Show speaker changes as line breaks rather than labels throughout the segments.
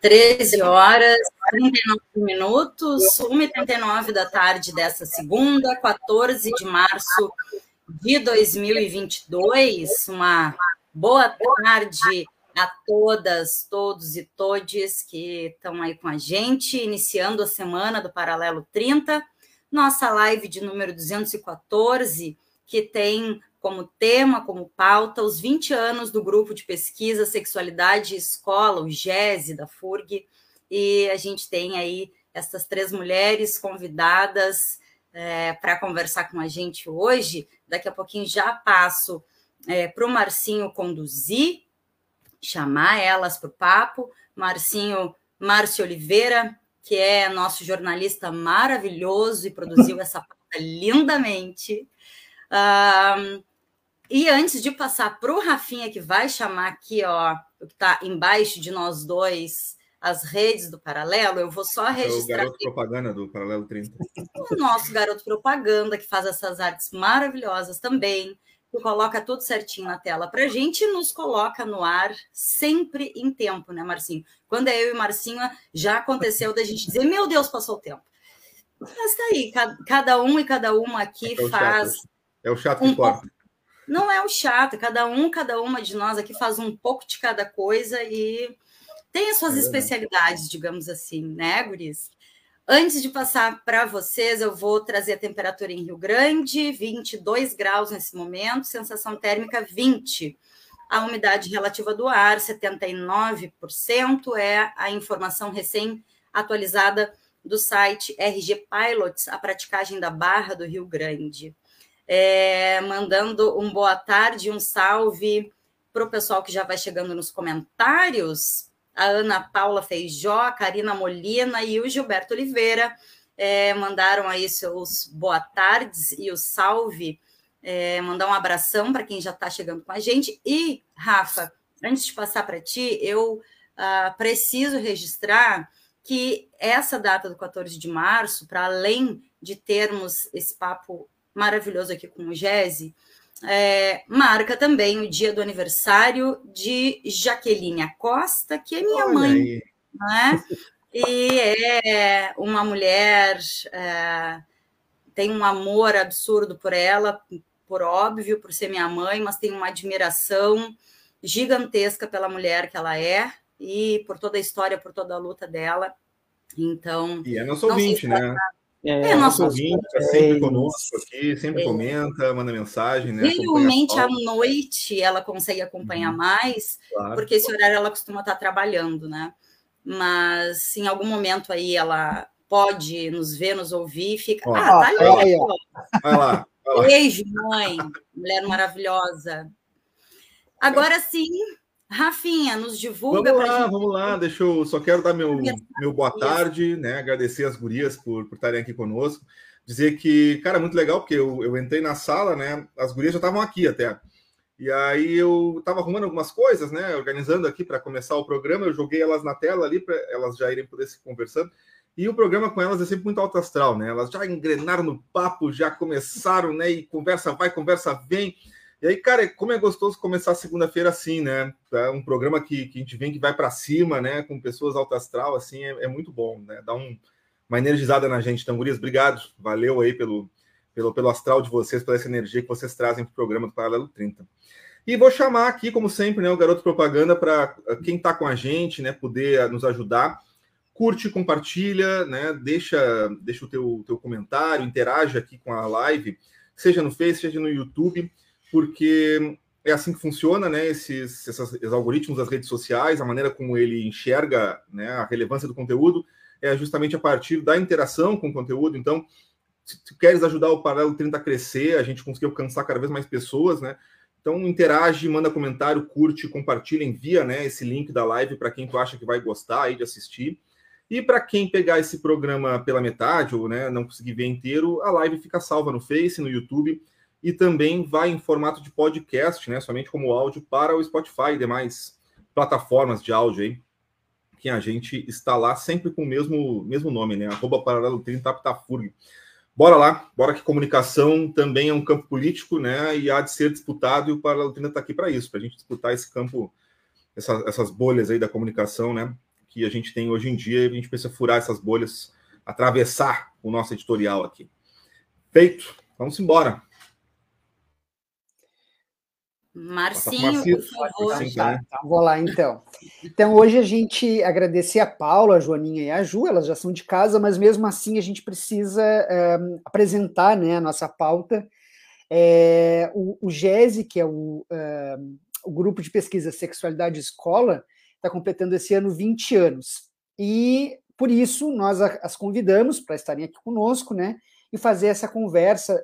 Treze horas, 39 minutos, 1h39 da tarde dessa segunda, 14 de março de 2022. Uma boa tarde a todas, todos e todes que estão aí com a gente, iniciando a semana do Paralelo 30, nossa live de número 214, que tem como tema, como pauta, os 20 anos do grupo de pesquisa Sexualidade e Escola, o GESE da FURG, e a gente tem aí essas três mulheres convidadas é, para conversar com a gente hoje. Daqui a pouquinho já passo é, para o Marcinho conduzir, chamar elas para o papo. Marcinho Márcio Oliveira, que é nosso jornalista maravilhoso e produziu essa pauta lindamente. Um, e antes de passar para o Rafinha, que vai chamar aqui, ó, o que está embaixo de nós dois, as redes do Paralelo, eu vou só registrar.
É o garoto aqui. propaganda do Paralelo 30.
O nosso garoto propaganda, que faz essas artes maravilhosas também, que coloca tudo certinho na tela para a gente e nos coloca no ar sempre em tempo, né, Marcinho? Quando é eu e Marcinho, já aconteceu da gente dizer, meu Deus, passou o tempo. Mas tá aí, cada um e cada uma aqui
é
faz.
Chato. É o chato que um corta.
Não é o chato, cada um, cada uma de nós aqui faz um pouco de cada coisa e tem as suas é especialidades, digamos assim, né, Guris? Antes de passar para vocês, eu vou trazer a temperatura em Rio Grande, 22 graus nesse momento, sensação térmica 20. A umidade relativa do ar, 79%, é a informação recém-atualizada do site RG Pilots, a praticagem da Barra do Rio Grande é, mandando um boa tarde, um salve para o pessoal que já vai chegando nos comentários. A Ana Paula Feijó, a Karina Molina e o Gilberto Oliveira é, mandaram aí seus boa tardes e o salve. É, mandar um abração para quem já está chegando com a gente. E, Rafa, antes de passar para ti, eu ah, preciso registrar que essa data do 14 de março, para além de termos esse papo maravilhoso aqui com o Gese, é, marca também o dia do aniversário de Jaqueline Acosta, que é minha Olha mãe. Né? E é uma mulher, é, tem um amor absurdo por ela, por óbvio, por ser minha mãe, mas tem uma admiração gigantesca pela mulher que ela é e por toda a história, por toda a luta dela. Então.
E é nosso ouvinte, né? É, é nosso ouvinte está sempre é conosco aqui, sempre é. comenta, manda mensagem, né?
Realmente à noite ela consegue acompanhar uhum. mais, claro. porque esse horário ela costuma estar trabalhando, né? Mas em algum momento aí ela pode nos ver, nos ouvir, fica. Ó, ah, tá ali.
Vai lá.
Vai lá. Beijo, mãe, mulher maravilhosa. Agora sim, Rafinha, nos divulga.
Vamos lá, gente... vamos lá. Deixa eu só quero dar meu, meu boa tarde, né? Agradecer as gurias por, por estarem aqui conosco. Dizer que, cara, muito legal, porque eu, eu entrei na sala, né? As gurias já estavam aqui até. E aí eu estava arrumando algumas coisas, né? Organizando aqui para começar o programa. Eu joguei elas na tela ali para elas já irem poder se conversando. E o programa com elas é sempre muito alto astral, né? Elas já engrenaram no papo, já começaram, né? E conversa vai, conversa vem. E aí, cara, como é gostoso começar segunda-feira assim, né? É um programa que, que a gente vem que vai para cima, né? Com pessoas alto astral, assim, é, é muito bom, né? Dá um, uma energizada na gente. Então, Gurias, obrigado. Valeu aí pelo, pelo, pelo astral de vocês, pela essa energia que vocês trazem para o programa do Paralelo 30. E vou chamar aqui, como sempre, né, o Garoto Propaganda para eh, quem está com a gente, né, poder nos ajudar. Curte, compartilha, né, deixa, deixa o teu, teu comentário, interage aqui com a live, seja no Face, seja no YouTube porque é assim que funciona, né? Esses, esses, algoritmos das redes sociais, a maneira como ele enxerga né, a relevância do conteúdo é justamente a partir da interação com o conteúdo. Então, se tu queres ajudar o Paralelo 30 a crescer, a gente conseguir alcançar cada vez mais pessoas, né? Então, interage, manda comentário, curte, compartilha, envia né, esse link da live para quem tu acha que vai gostar aí de assistir. E para quem pegar esse programa pela metade ou né, não conseguir ver inteiro, a live fica salva no Face, no YouTube e também vai em formato de podcast, né, somente como áudio para o Spotify e demais plataformas de áudio aí, que a gente está lá sempre com o mesmo, mesmo nome, né, arroba paralelo 30 Aptafurg. Bora lá, bora que comunicação também é um campo político, né, e há de ser disputado e o Paralelo 30 está aqui para isso, para a gente disputar esse campo, essa, essas bolhas aí da comunicação, né, que a gente tem hoje em dia, e a gente precisa furar essas bolhas, atravessar o nosso editorial aqui. Feito, vamos embora.
Marcinho, por favor.
Tá, tá, vou lá então. Então, hoje a gente agradecer a Paula, a Joaninha e a Ju, elas já são de casa, mas mesmo assim a gente precisa é, apresentar né, a nossa pauta. É, o, o GESE, que é o, é, o grupo de pesquisa Sexualidade Escola, está completando esse ano 20 anos. E por isso nós as convidamos para estarem aqui conosco, né? E fazer essa conversa,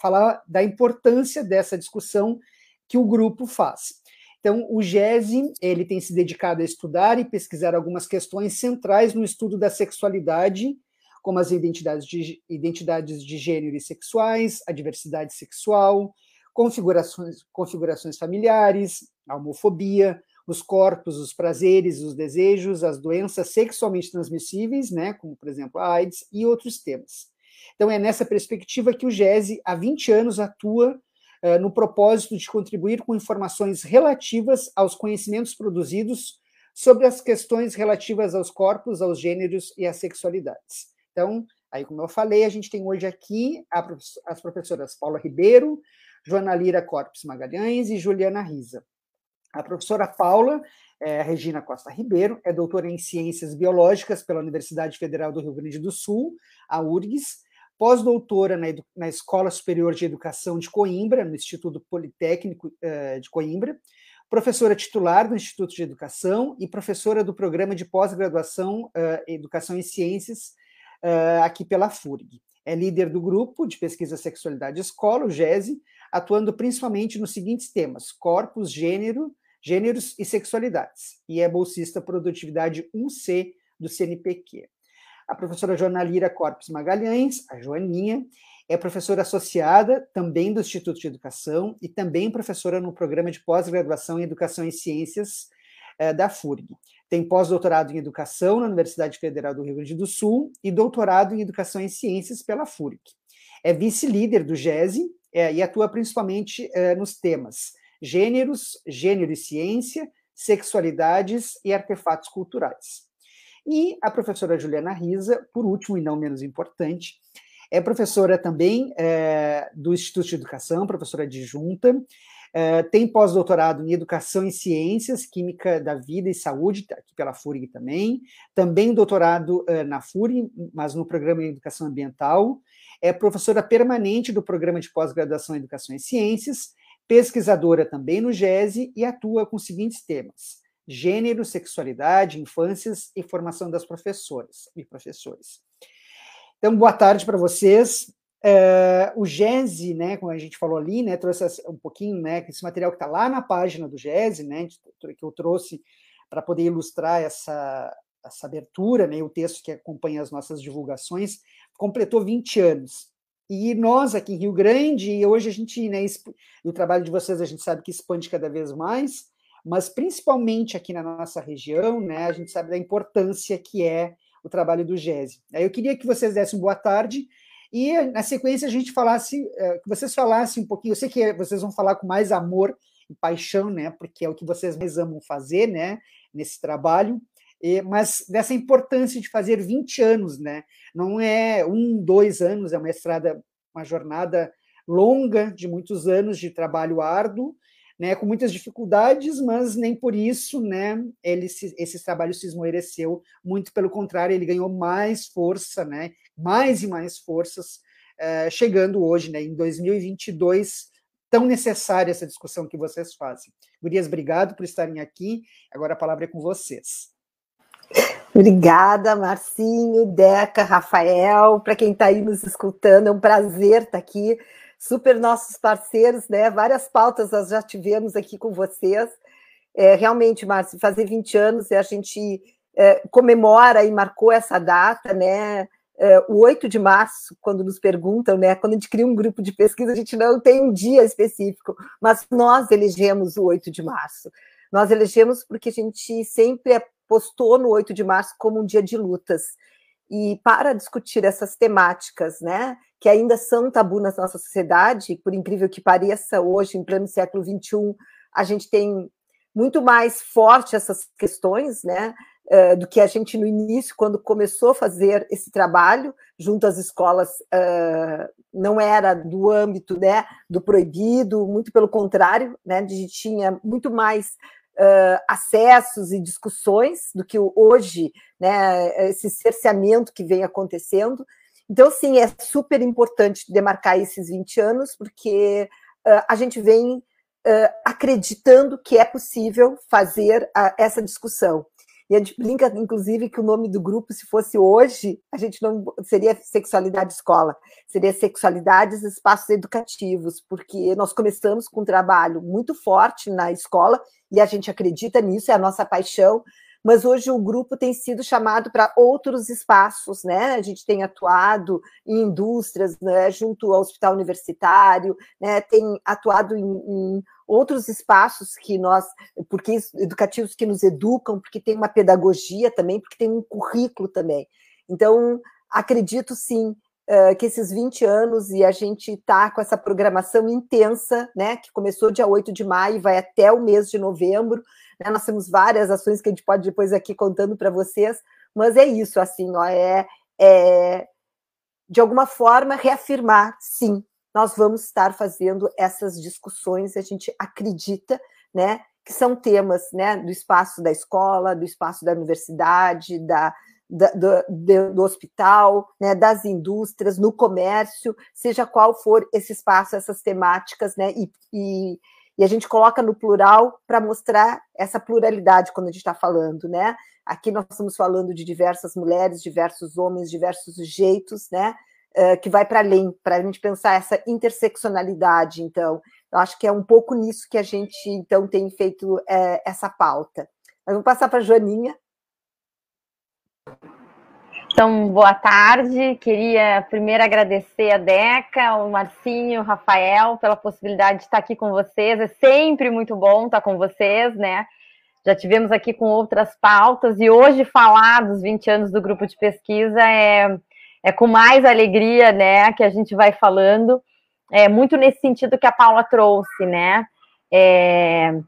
falar da importância dessa discussão que o grupo faz. Então, o GESE ele tem se dedicado a estudar e pesquisar algumas questões centrais no estudo da sexualidade, como as identidades de, identidades de gênero e sexuais, a diversidade sexual, configurações, configurações familiares, a homofobia, os corpos, os prazeres, os desejos, as doenças sexualmente transmissíveis, né, como, por exemplo, a AIDS, e outros temas. Então, é nessa perspectiva que o GESE, há 20 anos, atua no propósito de contribuir com informações relativas aos conhecimentos produzidos sobre as questões relativas aos corpos, aos gêneros e às sexualidades. Então, aí como eu falei, a gente tem hoje aqui as professoras Paula Ribeiro, Joana Lira Corpes Magalhães e Juliana Risa. A professora Paula é, Regina Costa Ribeiro é doutora em Ciências Biológicas pela Universidade Federal do Rio Grande do Sul, a URGS, pós-doutora na, na, Escola Superior de Educação de Coimbra, no Instituto Politécnico uh, de Coimbra, professora titular do Instituto de Educação e professora do Programa de Pós-Graduação uh, Educação em Ciências uh, aqui pela FURG. É líder do grupo de pesquisa Sexualidade Escola, o GESE, atuando principalmente nos seguintes temas: corpos, gênero, gêneros e sexualidades, e é bolsista Produtividade 1C do CNPq a professora Joana Lira Corpes Magalhães, a Joaninha, é professora associada também do Instituto de Educação e também professora no programa de pós-graduação em Educação e Ciências eh, da FURG. Tem pós-doutorado em Educação na Universidade Federal do Rio Grande do Sul e doutorado em Educação e Ciências pela FURG. É vice-líder do GESE eh, e atua principalmente eh, nos temas gêneros, gênero e ciência, sexualidades e artefatos culturais. E a professora Juliana Risa, por último e não menos importante, é professora também é, do Instituto de Educação, professora adjunta, é, tem pós-doutorado em Educação em Ciências, Química da Vida e Saúde, tá aqui pela FURG também, também doutorado é, na FURG, mas no programa em Educação Ambiental, é professora permanente do programa de pós-graduação em Educação em Ciências, pesquisadora também no GESE e atua com os seguintes temas: gênero, sexualidade, infâncias e formação das professoras e professores. Então, boa tarde para vocês. É, o GESE, né, como a gente falou ali, né, trouxe um pouquinho, né, esse material que está lá na página do GESE, né, que eu trouxe para poder ilustrar essa, essa abertura, né, o texto que acompanha as nossas divulgações, completou 20 anos. E nós aqui em Rio Grande, e hoje a gente, né, o trabalho de vocês a gente sabe que expande cada vez mais, mas principalmente aqui na nossa região, né, a gente sabe da importância que é o trabalho do GESE. Eu queria que vocês dessem boa tarde e, na sequência, a gente falasse, eh, que vocês falassem um pouquinho, eu sei que vocês vão falar com mais amor e paixão, né, porque é o que vocês mais amam fazer, né, nesse trabalho, mas dessa importância de fazer 20 anos, né, não é um, dois anos, é uma estrada, uma jornada longa de muitos anos de trabalho árduo, né, com muitas dificuldades, mas nem por isso né, ele se, esse trabalho se esmoreceu, muito pelo contrário, ele ganhou mais força, né, mais e mais forças, uh, chegando hoje, né, em 2022, tão necessária essa discussão que vocês fazem. Gurias, obrigado por estarem aqui. Agora a palavra é com vocês.
Obrigada, Marcinho, Deca, Rafael, para quem está aí nos escutando, é um prazer estar tá aqui. Super nossos parceiros, né? Várias pautas nós já tivemos aqui com vocês. É, realmente, Márcio, fazer 20 anos a gente é, comemora e marcou essa data, né? É, o 8 de março, quando nos perguntam, né? Quando a gente cria um grupo de pesquisa, a gente não tem um dia específico, mas nós elegemos o 8 de março. Nós elegemos porque a gente sempre postou no 8 de março como um dia de lutas. E para discutir essas temáticas, né, que ainda são tabu na nossa sociedade, por incrível que pareça, hoje, em pleno século XXI, a gente tem muito mais forte essas questões, né, uh, do que a gente no início, quando começou a fazer esse trabalho junto às escolas, uh, não era do âmbito, né, do proibido, muito pelo contrário, né, a gente tinha muito mais uh, acessos e discussões do que hoje, né, esse cerceamento que vem acontecendo. Então, sim, é super importante demarcar esses 20 anos, porque uh, a gente vem uh, acreditando que é possível fazer essa discussão. E a gente brinca, inclusive, que o nome do grupo, se fosse hoje, a gente não seria sexualidade escola, seria sexualidades espaços educativos, porque nós começamos com um trabalho muito forte na escola e a gente acredita nisso, é a nossa paixão, mas hoje o grupo tem sido chamado para outros espaços, né? A gente tem atuado em indústrias, né? junto ao hospital universitário, né? Tem atuado em, em outros espaços que nós, porque educativos que nos educam, porque tem uma pedagogia também, porque tem um currículo também. Então, acredito sim Que esses 20 anos e a gente está com essa programação intensa, né, que começou dia 8 de maio e vai até o mês de novembro. Né, nós temos várias ações que a gente pode depois aqui contando para vocês, mas é isso, assim, ó, é, é de alguma forma reafirmar, sim, nós vamos estar fazendo essas discussões, a gente acredita, né, que são temas, né, do espaço da escola, do espaço da universidade, da, da, do, do, hospital, né, das indústrias, no comércio, seja qual for esse espaço, essas temáticas, né, e, e, e a gente coloca no plural para mostrar essa pluralidade quando a gente está falando, né? Aqui nós estamos falando de diversas mulheres, diversos homens, diversos jeitos, né? Uh, que vai para além, para a gente pensar essa interseccionalidade, então. Eu acho que é um pouco nisso que a gente, então, tem feito é, essa pauta. Mas vou passar para a Joaninha,
então, boa tarde. Queria primeiro agradecer a Deca, o Marcinho, o Rafael, pela possibilidade de estar aqui com vocês. É sempre muito bom estar com vocês, né? Já tivemos aqui com outras pautas e hoje falar dos 20 anos do grupo de pesquisa é, é com mais alegria, né, que a gente vai falando. É muito nesse sentido que a Paula trouxe, né? É,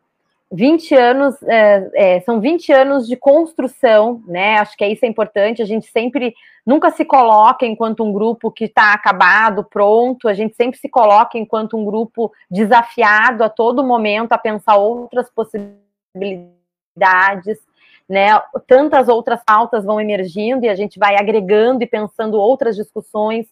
20 anos, é, é, são 20 anos de construção, né? Acho que isso é importante. A gente sempre nunca se coloca enquanto um grupo que está acabado, pronto. A gente sempre se coloca enquanto um grupo desafiado a todo momento a pensar outras possibilidades, né? Tantas outras pautas vão emergindo e a gente vai agregando e pensando outras discussões,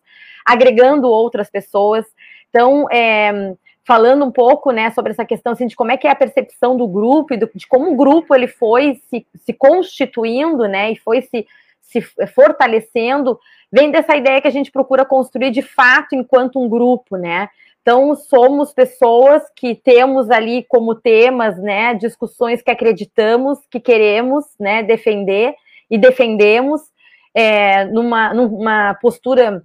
agregando outras pessoas. Então, é, falando um pouco, né, sobre essa questão assim, de como é que é a percepção do grupo e do, de como o grupo ele foi se, se constituindo, né, e foi se, se fortalecendo, vem dessa ideia que a gente procura construir de fato enquanto um grupo, né. Então, somos pessoas que temos ali como temas, né, discussões que acreditamos, que queremos, né, defender e defendemos é, numa, numa postura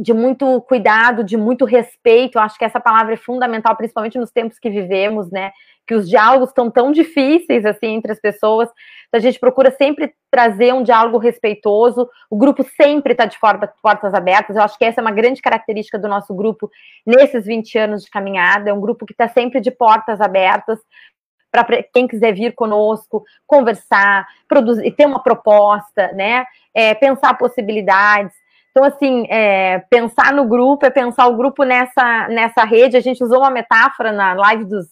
de muito cuidado, de muito respeito. Eu acho que essa palavra é fundamental, principalmente nos tempos que vivemos, né? Que os diálogos estão tão difíceis assim entre as pessoas. Então, a gente procura sempre trazer um diálogo respeitoso. O grupo sempre está de portas abertas. Eu acho que essa é uma grande característica do nosso grupo nesses 20 anos de caminhada. É um grupo que está sempre de portas abertas para quem quiser vir conosco, conversar, produzir, ter uma proposta, né? É, pensar possibilidades. Então, assim, é, pensar no grupo é pensar o grupo nessa, nessa rede. A gente usou uma metáfora na live dos,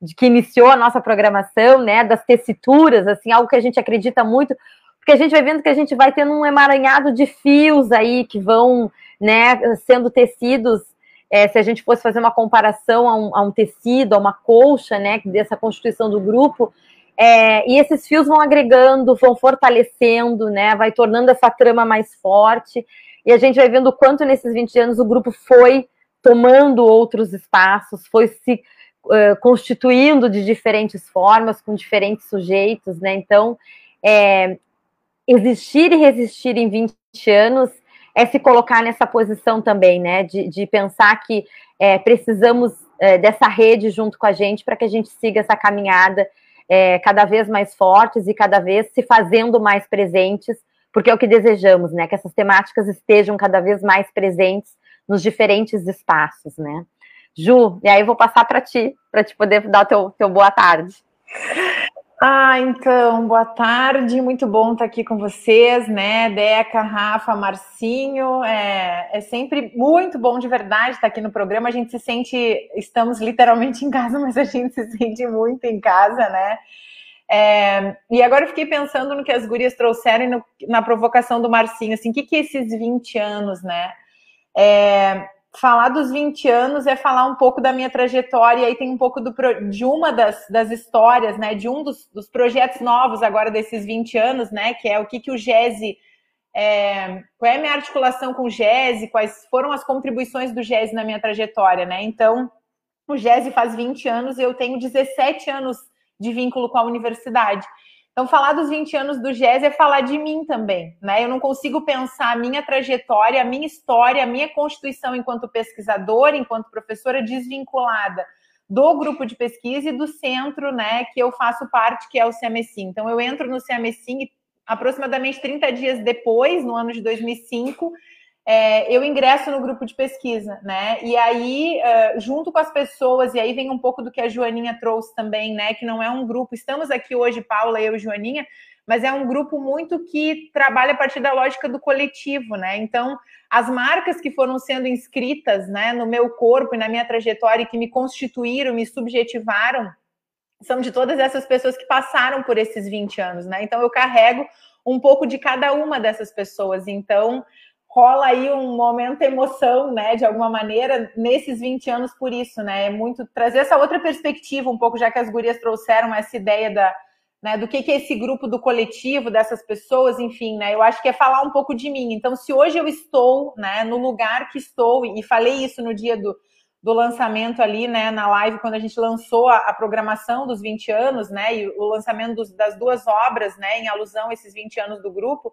de que iniciou a nossa programação, né, das tessituras, assim, algo que a gente acredita muito, porque a gente vai vendo que a gente vai tendo um emaranhado de fios aí que vão, né, sendo tecidos. É, se a gente fosse fazer uma comparação a um, a um, tecido, a uma colcha, né, dessa constituição do grupo, é, e esses fios vão agregando, vão fortalecendo, né, vai tornando essa trama mais forte, e a gente vai vendo o quanto nesses 20 anos o grupo foi tomando outros espaços, foi se uh, constituindo de diferentes formas, com diferentes sujeitos, né, então, é, existir e resistir em 20 anos é se colocar nessa posição também, né? De, de pensar que é, precisamos é, dessa rede junto com a gente para que a gente siga essa caminhada é, cada vez mais fortes e cada vez se fazendo mais presentes, porque é o que desejamos, né? Que essas temáticas estejam cada vez mais presentes nos diferentes espaços, né? Ju, e aí eu vou passar para ti, para te poder dar o teu, teu boa tarde.
Ah, então, boa tarde, muito bom estar aqui com vocês, né? Deca, Rafa, Marcinho, é, é, sempre muito bom de verdade estar aqui no programa. A gente se sente, estamos literalmente em casa, mas a gente se sente muito em casa, né? É, e agora eu fiquei pensando no que as gurias trouxeram e no, na provocação do Marcinho, assim, o que, que é esses 20 anos, né? É, falar dos 20 anos é falar um pouco da minha trajetória, e aí tem um pouco do, de uma das, das histórias, né, de um dos, dos, projetos novos agora desses 20 anos, né, que é o que, que o GESE, é, qual é a minha articulação com o GESE, quais foram as contribuições do GESE na minha trajetória, né, então o GESE faz 20 anos e eu tenho 17 anos de vínculo com a universidade. Então, falar dos 20 anos do GES é falar de mim também, né? Eu não consigo pensar a minha trajetória, a minha história, a minha constituição enquanto pesquisadora, enquanto professora desvinculada do grupo de pesquisa e do centro, né, que eu faço parte, que é o CMSIM. Então, eu entro no CMSIM aproximadamente 30 dias depois, no ano de 2005, é, eu ingresso no grupo de pesquisa, né? E aí, uh, junto com as pessoas, e aí vem um pouco do que a Joaninha trouxe também, né? Que não é um grupo, estamos aqui hoje, Paula, eu e Joaninha, mas é um grupo muito que trabalha a partir da lógica do coletivo, né? Então, as marcas que foram sendo inscritas, né, no meu corpo e na minha trajetória, que me constituíram, me subjetivaram, são de todas essas pessoas que passaram por esses 20 anos, né? Então, eu carrego um pouco de cada uma dessas pessoas. Então, rola aí um momento emoção, né, de alguma maneira, nesses 20 anos por isso, né? É muito trazer essa outra perspectiva, um pouco, já que as gurias trouxeram essa ideia da, né, do que, que é esse grupo do coletivo, dessas pessoas, enfim, né? Eu acho que é falar um pouco de mim. Então, se hoje eu estou, né, no lugar que estou, e falei isso no dia do, do lançamento ali, né, na live, quando a gente lançou a, a programação dos 20 anos, né, e o lançamento dos, das duas obras, né, em alusão a esses 20 anos do grupo,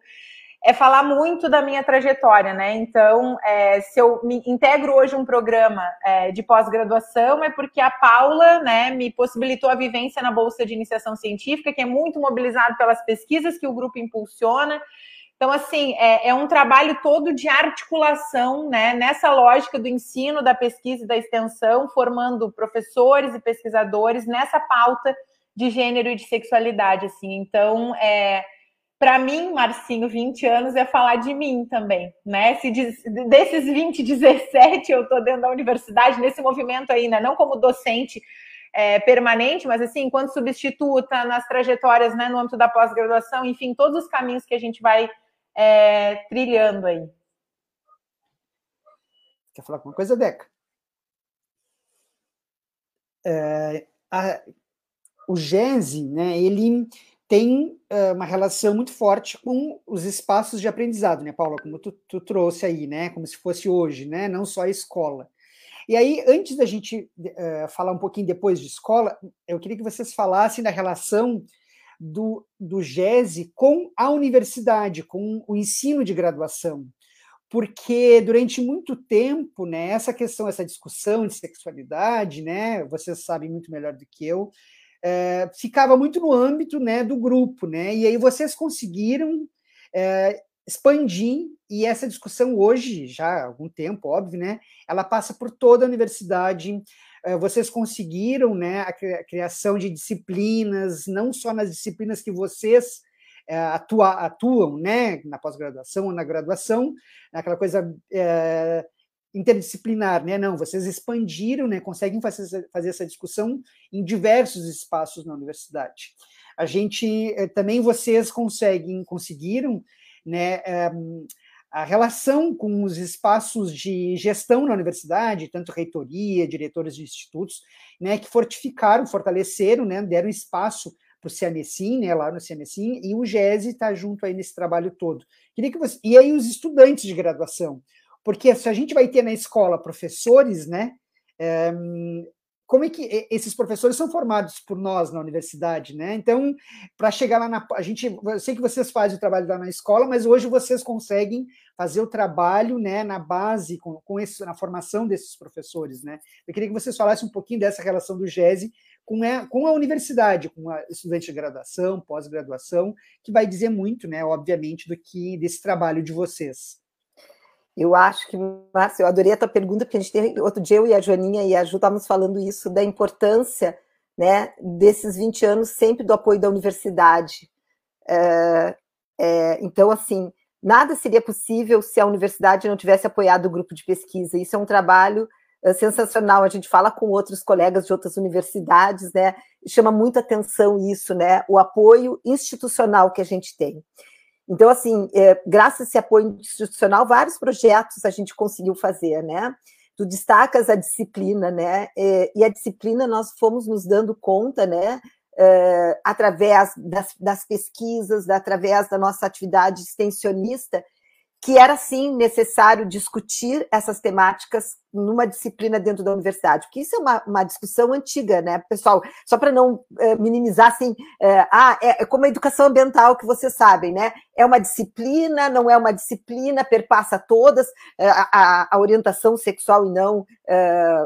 é falar muito da minha trajetória, né? Então, é, se eu me integro hoje um programa é, de pós-graduação, é porque a Paula, né, me possibilitou a vivência na Bolsa de Iniciação Científica, que é muito mobilizado pelas pesquisas que o grupo impulsiona. Então, assim, é, é um trabalho todo de articulação, né, nessa lógica do ensino, da pesquisa e da extensão, formando professores e pesquisadores nessa pauta de gênero e de sexualidade, assim. Então, é para mim, Marcinho, 20 anos é falar de mim também, né? Se desses 20, 17 eu estou dentro da universidade, nesse movimento ainda, não como docente é, permanente, mas assim, enquanto substituta, nas trajetórias, né, no âmbito da pós-graduação, enfim, todos os caminhos que a gente vai é, trilhando aí.
Quer falar alguma coisa, Deca? É, a, o Genzi, né, ele tem uh, uma relação muito forte com os espaços de aprendizado, né, Paula? Como tu, tu, trouxe aí, né? Como se fosse hoje, né? Não só a escola. E aí, antes da gente uh, falar um pouquinho depois de escola, eu queria que vocês falassem da relação do, do GESE com a universidade, com o ensino de graduação. Porque durante muito tempo, né, essa questão, essa discussão de sexualidade, né, vocês sabem muito melhor do que eu, é, ficava muito no âmbito né, do grupo, né? E aí vocês conseguiram é, expandir, e essa discussão hoje, já há algum tempo, óbvio, né? Ela passa por toda a universidade. É, vocês conseguiram né, a criação de disciplinas, não só nas disciplinas que vocês é, atua, atuam, né, na pós-graduação ou na graduação, aquela coisa é, interdisciplinar, né? Não, vocês expandiram, né? Conseguem fazer, fazer essa discussão em diversos espaços na universidade. A gente eh, também vocês conseguem, conseguiram, né? Um, a relação com os espaços de gestão na universidade, tanto reitoria, diretores de institutos, né, que fortificaram, fortaleceram, né, deram espaço para o CMSIM, né, lá no CMSIM, e o GESE está junto aí nesse trabalho todo. Queria que você... E aí os estudantes de graduação, porque se a gente vai ter na escola professores, né, é, como é que esses professores são formados por nós na universidade, né? Então, para chegar lá na. A gente, eu sei que vocês fazem o trabalho lá na escola, mas hoje vocês conseguem fazer o trabalho né, na base, com, com esse, na formação desses professores, né? Eu queria que vocês falassem um pouquinho dessa relação do GESE com a, com a universidade, com a estudante de graduação, pós-graduação, que vai dizer muito, né, obviamente, do que desse trabalho de vocês.
Eu acho que, Márcio, eu adorei a tua pergunta, porque a gente tem, outro dia eu e a Joaninha e a Ju estávamos falando isso, da importância né, desses 20 anos sempre do apoio da universidade. É, é, então, assim, nada seria possível se a universidade não tivesse apoiado o grupo de pesquisa. Isso é um trabalho é, sensacional. A gente fala com outros colegas de outras universidades, né? Chama muita atenção isso, né? O apoio institucional que a gente tem. Então, assim, é, graças a esse apoio institucional, vários projetos a gente conseguiu fazer, né? Tu destacas a disciplina, né? É, e a disciplina nós fomos nos dando conta, né? É, através das, das pesquisas, através da nossa atividade extensionista, que era sim necessário discutir essas temáticas numa disciplina dentro da universidade, porque isso é uma, uma discussão antiga, né, pessoal? Só para não é, minimizar assim, é, ah, é, é, como a educação ambiental que vocês sabem, né? É uma disciplina, não é uma disciplina, perpassa todas é, a, a, orientação sexual e não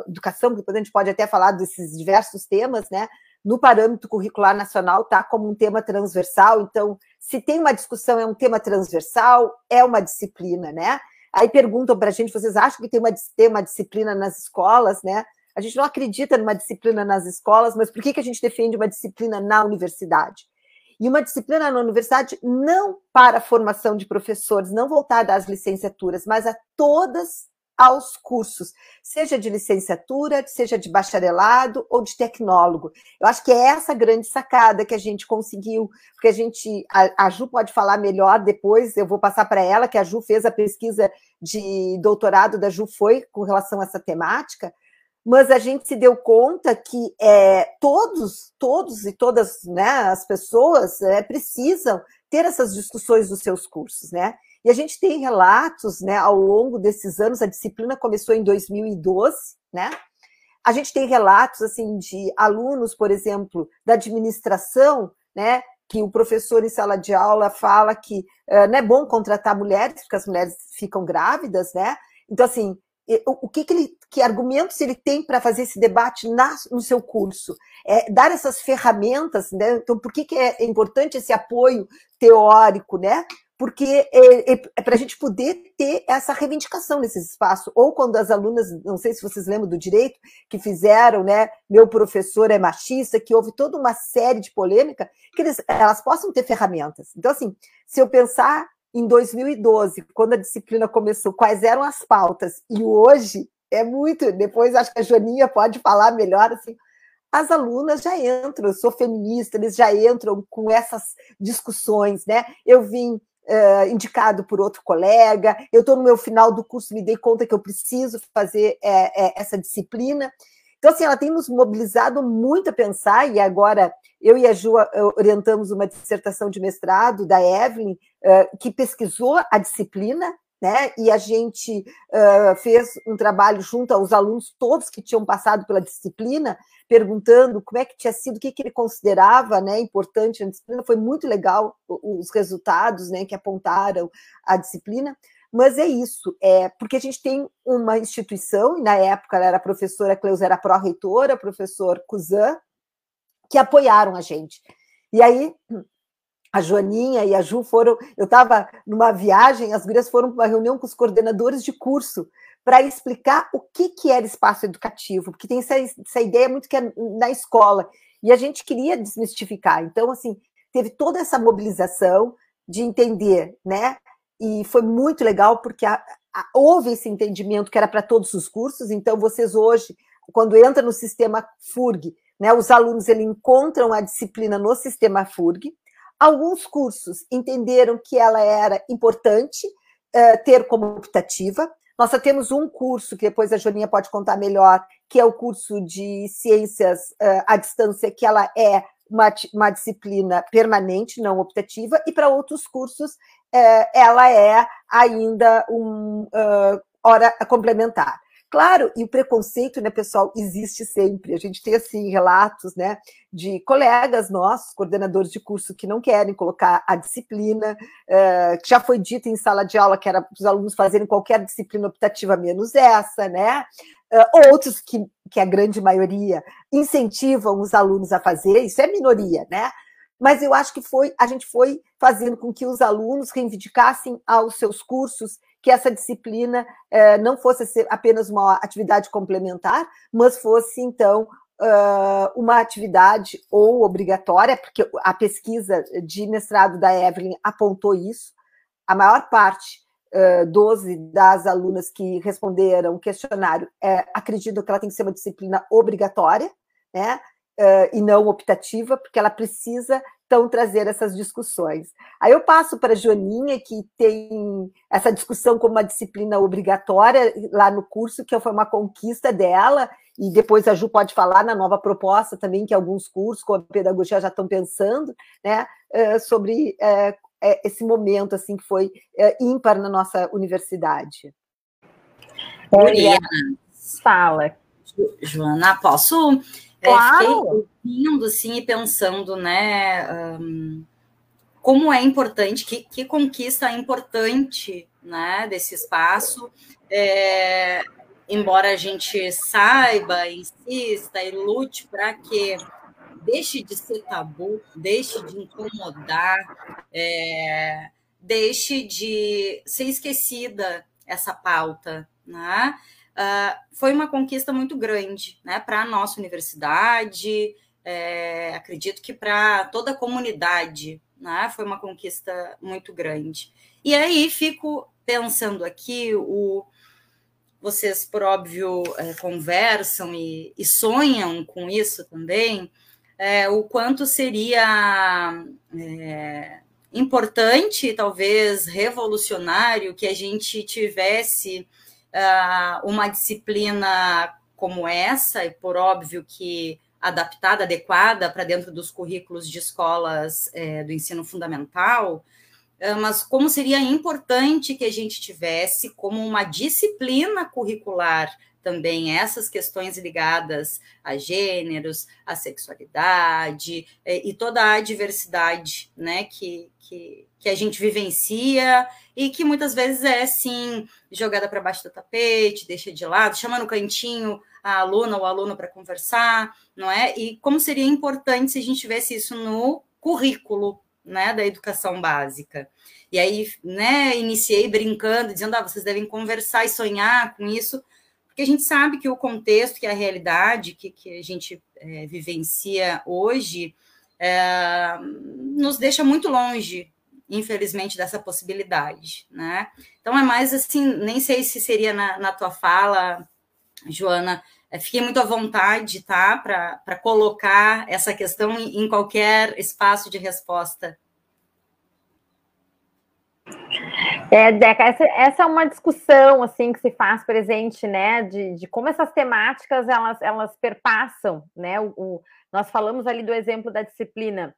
educação, porque a gente pode até falar desses diversos temas, né? no parâmetro curricular nacional está como um tema transversal, então, se tem uma discussão, é um tema transversal, é uma disciplina, né? Aí perguntam para a gente, vocês acham que tem uma, tem uma disciplina nas escolas, né? A gente não acredita numa disciplina nas escolas, mas por que, que a gente defende uma disciplina na universidade? E uma disciplina na universidade não para a formação de professores, não voltada às licenciaturas, mas a todas aos cursos, seja de licenciatura, seja de bacharelado ou de tecnólogo. Eu acho que é essa grande sacada que a gente conseguiu, porque a gente, a, a Ju pode falar melhor depois, eu vou passar para ela, que a Ju fez a pesquisa de doutorado da Ju foi com relação a essa temática, mas a gente se deu conta que é, todos, todos e todas né, as pessoas é, precisam ter essas discussões nos seus cursos, né? E a gente tem relatos, né, ao longo desses anos, a disciplina começou em 2012, né? A gente tem relatos assim de alunos, por exemplo, da administração, né, que o professor em sala de aula fala que uh, não é bom contratar mulheres, porque as mulheres ficam grávidas, né? Então, assim, o que, que, ele, que argumentos ele tem para fazer esse debate na, no seu curso? É, dar essas ferramentas, né? Então, por que, que é importante esse apoio teórico, né? Porque é, é, é para a gente poder ter essa reivindicação nesse espaço. Ou quando as alunas, não sei se vocês lembram do direito, que fizeram, né? Meu professor é machista, que houve toda uma série de polêmica, que eles, elas possam ter ferramentas. Então, assim, se eu pensar em 2012, quando a disciplina começou, quais eram as pautas, e hoje é muito, depois acho que a Joaninha pode falar melhor, assim, as alunas já entram, eu sou feminista, eles já entram com essas discussões, né? Eu vim uh, indicado por outro colega, eu estou no meu final do curso, me dei conta que eu preciso fazer é, é, essa disciplina. Então, assim, ela tem nos mobilizado muito a pensar, e agora eu e a Ju orientamos uma dissertação de mestrado da Evelyn, que pesquisou a disciplina, né? E a gente uh, fez um trabalho junto aos alunos todos que tinham passado pela disciplina, perguntando como é que tinha sido, o que, que ele considerava né, importante na disciplina. Foi muito legal os resultados né, que apontaram a disciplina. Mas é isso, é porque a gente tem uma instituição, e na época ela era a professora Cleusa, era pró-reitora, professor Cuzan, que apoiaram a gente. E aí a Joaninha e a Ju foram. Eu estava numa viagem, as gurias foram para uma reunião com os coordenadores de curso para explicar o que, que era espaço educativo, porque tem essa, essa ideia muito que é na escola. E a gente queria desmistificar. Então, assim, teve toda essa mobilização de entender, né? E foi muito legal, porque a, a, houve esse entendimento que era para todos os cursos. Então, vocês hoje, quando entra no sistema FURG, né, os alunos ele encontram a disciplina no sistema FURG Alguns cursos entenderam que ela era importante, uh, ter como optativa. Nós só temos um curso, que depois a Joaninha pode contar melhor, que é o curso de ciências uh, à distância, que ela é uma, uma disciplina permanente, não optativa, e para outros cursos uh, ela é ainda um hora complementar. Claro, e o preconceito, né, pessoal, existe sempre. A gente tem, assim, relatos, né, de colegas nossos, coordenadores de curso, que não querem colocar a disciplina, que já foi dito em sala de aula que era para os alunos fazerem qualquer disciplina optativa menos essa, né? Uh, outros que, que a grande maioria incentivam os alunos a fazer, isso é minoria, né? Mas eu acho que foi, a gente foi fazendo com que os alunos reivindicassem aos seus cursos que essa disciplina eh, não fosse apenas uma atividade complementar, mas fosse, então, uh, uma atividade ou obrigatória, porque a pesquisa de mestrado da Evelyn apontou isso. A maior parte uh, 12 das alunas que responderam o questionário uh, acreditam que ela tem que ser uma disciplina obrigatória, né? Uh, e não optativa, porque ela precisa então trazer essas discussões. Aí eu passo para a Joaninha, que tem essa discussão como uma disciplina obrigatória lá no curso, que foi uma conquista dela, e depois a Ju pode falar na nova proposta também, que alguns cursos com a pedagogia já estão pensando, né, sobre esse momento assim que foi ímpar na nossa universidade.
Oriana, fala. Joana, posso Claro. É, fiquei ouvindo, assim, e pensando, né, um, como é importante, que, que conquista importante, né, desse espaço, é, embora a gente saiba, insista e lute para que deixe de ser tabu, deixe de incomodar, é, deixe de ser esquecida essa pauta, né? Uh, foi uma conquista muito grande né, para a nossa universidade, é, acredito que para toda a comunidade né, foi uma conquista muito grande. E aí fico pensando aqui, o, vocês, por óbvio, é, conversam e, e, sonham com isso também, é, o quanto seria é, importante, talvez revolucionário, que a gente tivesse uh, uma disciplina como essa, e por óbvio que adaptada, adequada para dentro dos currículos de escolas é, do ensino fundamental, uh, mas como seria importante que a gente tivesse como uma disciplina curricular também essas questões ligadas a gêneros, a sexualidade é, e toda a diversidade né, que, que, que a gente vivencia e que muitas vezes é, sim, jogada para baixo do tapete, deixa de lado, chama no cantinho a aluna ou aluno para conversar, não é? E como seria importante se a gente tivesse isso no currículo né, da educação básica. E aí, né, iniciei brincando, dizendo, ah, vocês devem conversar e sonhar com isso, porque a gente sabe que o contexto, que a realidade que, que a gente é, vivencia hoje, é, nos deixa muito longe infelizmente, dessa possibilidade, né? Então é mais assim, nem sei se seria na, na tua fala, Joana, é, fiquei muito à vontade, tá? Para colocar essa questão em, em qualquer espaço de resposta.
É, Deca, essa, essa, é uma discussão assim que se faz presente, né? De, de como essas temáticas elas, elas perpassam, né? O, o, nós falamos ali do exemplo da disciplina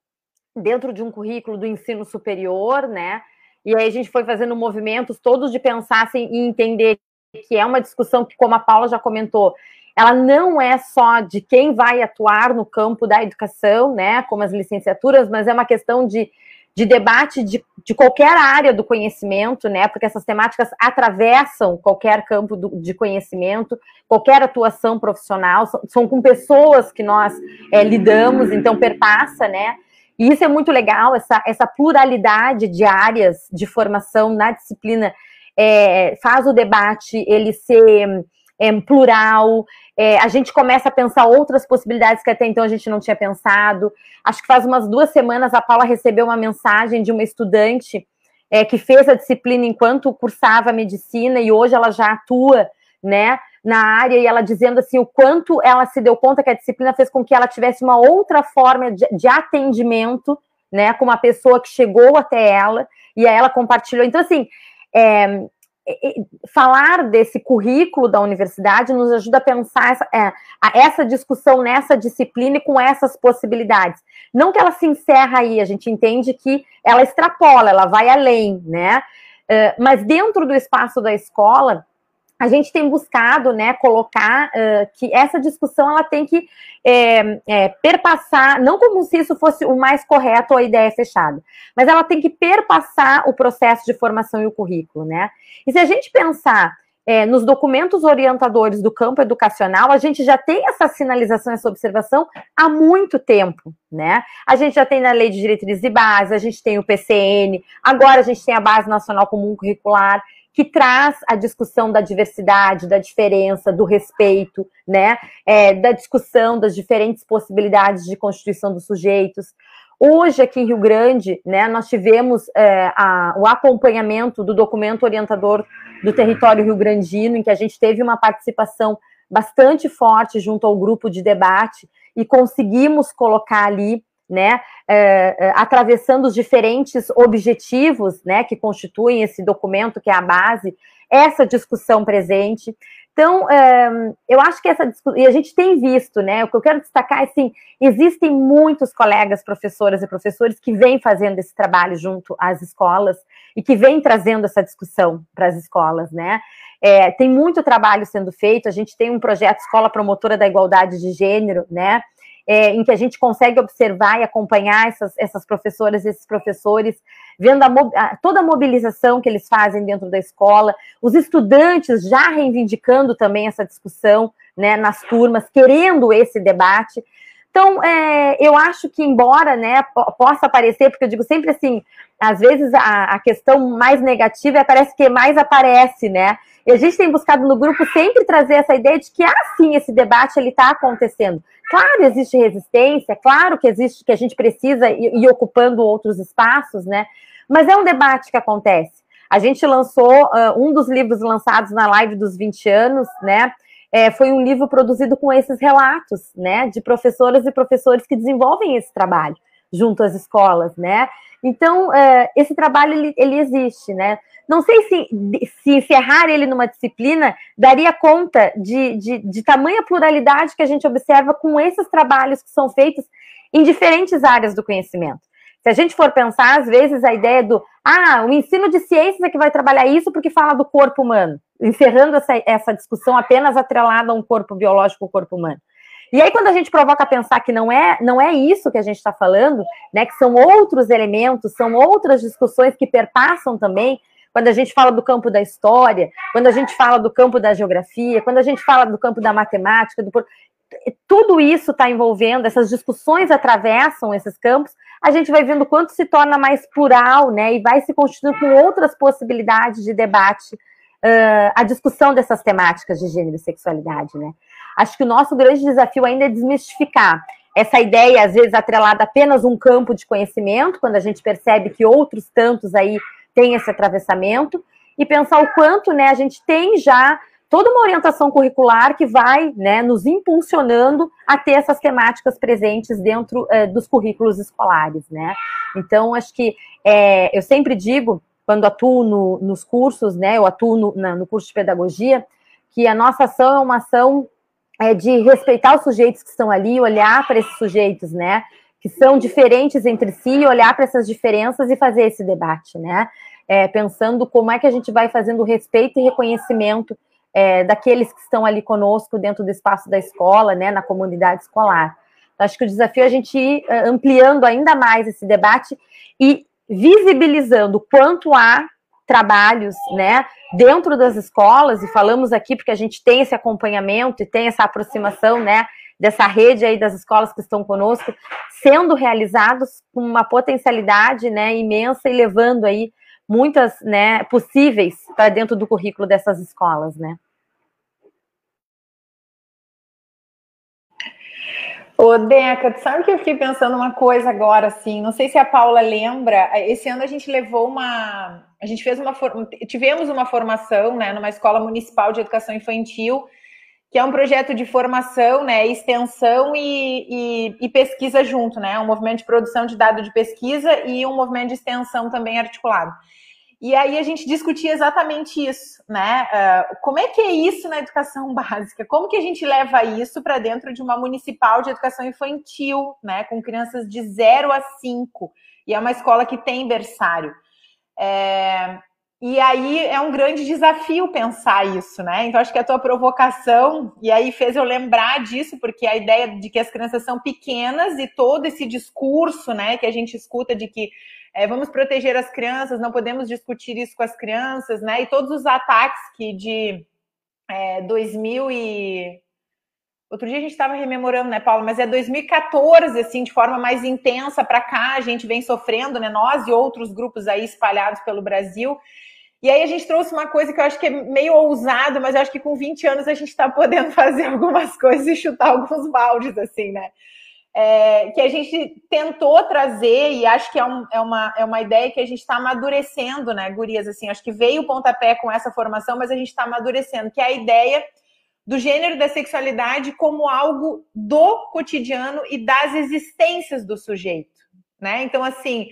dentro de um currículo do ensino superior, né? E aí a gente foi fazendo movimentos todos de pensar assim, e entender que é uma discussão que, como a Paula já comentou, ela não é só de quem vai atuar no campo da educação, né? Como as licenciaturas, mas é uma questão de, de debate de, de qualquer área do conhecimento, né? Porque essas temáticas atravessam qualquer campo do, de conhecimento, qualquer atuação profissional, são, são com pessoas que nós é, lidamos, então perpassa, né? E isso é muito legal, essa, essa pluralidade de áreas de formação na disciplina é, faz o debate ele ser é, plural, é, a gente começa a pensar outras possibilidades que até então a gente não tinha pensado. Acho que faz umas duas semanas a Paula recebeu uma mensagem de uma estudante é, que fez a disciplina enquanto cursava medicina e hoje ela já atua, né? na área e ela dizendo assim o quanto ela se deu conta que a disciplina fez com que ela tivesse uma outra forma de, de atendimento, né, com uma pessoa que chegou até ela e aí ela compartilhou. Então assim, é, falar desse currículo da universidade nos ajuda a pensar essa, é, essa discussão nessa disciplina e com essas possibilidades. Não que ela se encerra aí, a gente entende que ela extrapola, ela vai além, né? Uh, mas dentro do espaço da escola, a gente tem buscado, né, colocar uh, que essa discussão ela tem que é, é, perpassar, não como se isso fosse o mais correto ou a ideia fechada, mas ela tem que perpassar o processo de formação e o currículo, né? E se a gente pensar é, nos documentos orientadores do campo educacional, a gente já tem essa sinalização, essa observação há muito tempo, né? A gente já tem na Lei de Diretrizes e Bases, a gente tem o PCN, agora a gente tem a Base Nacional Comum Curricular que traz a discussão da diversidade, da diferença, do respeito, né? É, da discussão das diferentes possibilidades de constituição dos sujeitos. Hoje, aqui em Rio Grande, né, nós tivemos é, a, o acompanhamento do documento orientador do território rio-grandino, em que a gente teve uma participação bastante forte junto ao grupo de debate e conseguimos colocar ali né, é, é, atravessando os diferentes objetivos, né, que constituem esse documento, que é a base, essa discussão presente. Então, é, eu acho que essa discussão, e a gente tem visto, né, o que eu quero destacar é, assim, existem muitos colegas, professoras e professores que vêm fazendo esse trabalho junto às escolas e que vêm trazendo essa discussão para as escolas, né, é, tem muito trabalho sendo feito, a gente tem um projeto Escola Promotora da Igualdade de Gênero, né, é, em que a gente consegue observar e acompanhar essas, essas professoras, esses professores, vendo a, a, toda a mobilização que eles fazem dentro da escola, os estudantes já reivindicando também essa discussão né, nas turmas, querendo esse debate. Então, é, eu acho que, embora né, possa aparecer, porque eu digo sempre assim, às vezes a, a questão mais negativa é parece que mais aparece, né? E a gente tem buscado no grupo sempre trazer essa ideia de que, ah, sim, esse debate ele está acontecendo. Claro, existe resistência, claro que existe que a gente precisa ir, ir, ocupando outros espaços, né? Mas é um debate que acontece. A gente lançou uh, um dos livros lançados na live dos 20 anos, né? É, foi um livro produzido com esses relatos, né? De professoras e professores que desenvolvem esse trabalho junto às escolas, né? Então, uh, esse trabalho ele, ele existe, né? Não sei se, se encerrar ele numa disciplina daria conta de, de, de tamanha pluralidade que a gente observa com esses trabalhos que são feitos em diferentes áreas do conhecimento. Se a gente for pensar, às vezes, a ideia do ah, o ensino de ciências é que vai trabalhar isso porque fala do corpo humano, encerrando essa, essa discussão apenas atrelada a um corpo biológico, o corpo humano. E aí, quando a gente provoca a pensar que não é, não é isso que a gente está falando, né, que são outros elementos, são outras discussões que perpassam também quando a gente fala do campo da história, quando a gente fala do campo da geografia, quando a gente fala do campo da matemática, do... tudo isso está envolvendo, essas discussões atravessam esses campos, a gente vai vendo quanto se torna mais plural, né, e vai se constituindo com outras possibilidades de debate uh, a discussão dessas temáticas de gênero e sexualidade, né. Acho que o nosso grande desafio ainda é desmistificar essa ideia, às vezes, atrelada a apenas um campo de conhecimento, quando a gente percebe que outros tantos aí tem esse atravessamento e pensar o quanto né, a gente tem já toda uma orientação curricular que vai né, nos impulsionando a ter essas temáticas presentes dentro é, dos currículos escolares. Né? Então, acho que é, eu sempre digo, quando atuo no, nos cursos, né, eu atuo no, na, no curso de pedagogia, que a nossa ação é uma ação é, de respeitar os sujeitos que estão ali, olhar para esses sujeitos, né? Que são diferentes entre si, olhar para essas diferenças e fazer esse debate, né? É, pensando como é que a gente vai fazendo respeito e reconhecimento é, daqueles que estão ali conosco dentro do espaço da escola, né, na comunidade escolar. Então, acho que o desafio é a gente ir é, ampliando ainda mais esse debate e visibilizando quanto há trabalhos, né, dentro das escolas, e falamos aqui porque a gente tem esse acompanhamento e tem essa aproximação, né, dessa rede aí das escolas que estão conosco, sendo realizados com uma potencialidade né, imensa e levando aí muitas né, possíveis para dentro do currículo dessas escolas, né?
Ô, Deca, sabe que eu fiquei pensando uma coisa agora, assim, não sei se a Paula lembra, esse ano a gente levou uma, a gente fez uma, tivemos uma formação, né, numa escola municipal de educação infantil, que é um projeto de formação, né, extensão e, e, e, pesquisa junto, né, um movimento de produção de dado de pesquisa e um movimento de extensão também articulado. E aí a gente discutia exatamente isso, né? Uh, como é que é isso na educação básica? Como que a gente leva isso para dentro de uma municipal de educação infantil, né? Com crianças de 0 a 5. E é uma escola que tem berçário. É, e aí é um grande desafio pensar isso, né? Então acho que a tua provocação, e aí fez eu lembrar disso, porque a ideia de que as crianças são pequenas e todo esse discurso, né, que a gente escuta de que é, vamos proteger as crianças, não podemos discutir isso com as crianças, né? E todos os ataques que de é, 2000 e Outro dia a gente estava rememorando, né, Paulo? Mas é 2014, assim, de forma mais intensa para cá, a gente vem sofrendo, né? Nós e outros grupos aí espalhados pelo Brasil. E aí a gente trouxe uma coisa que eu acho que é meio ousado, mas eu acho que com 20 anos a gente está podendo fazer algumas coisas e chutar alguns baldes, assim, né? É, que a gente tentou trazer, e acho que é, um, é, uma, é uma ideia que a gente está amadurecendo, né, Gurias? Assim, acho que veio o pontapé com essa formação, mas a gente está amadurecendo, que é a ideia do gênero e da sexualidade como algo do cotidiano e das existências do sujeito, né? Então, assim,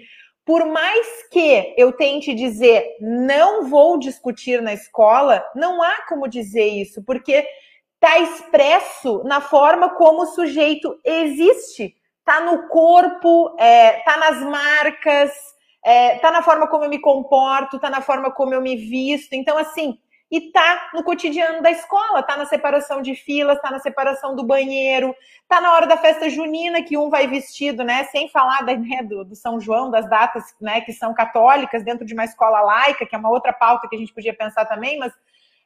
por mais que eu tente dizer não vou discutir na escola, não há como dizer isso, porque está expresso na forma como o sujeito existe, está no corpo, está é, tá nas marcas, está é, tá na forma como eu me comporto, está na forma como eu me visto. Então, assim, e tá no cotidiano da escola, tá na separação de filas, tá na separação do banheiro, tá na hora da festa junina que um vai vestido, né, sem falar da, né, do, do, São João, das datas, né, que são católicas dentro de uma escola laica, que é uma outra pauta que a gente podia pensar também, mas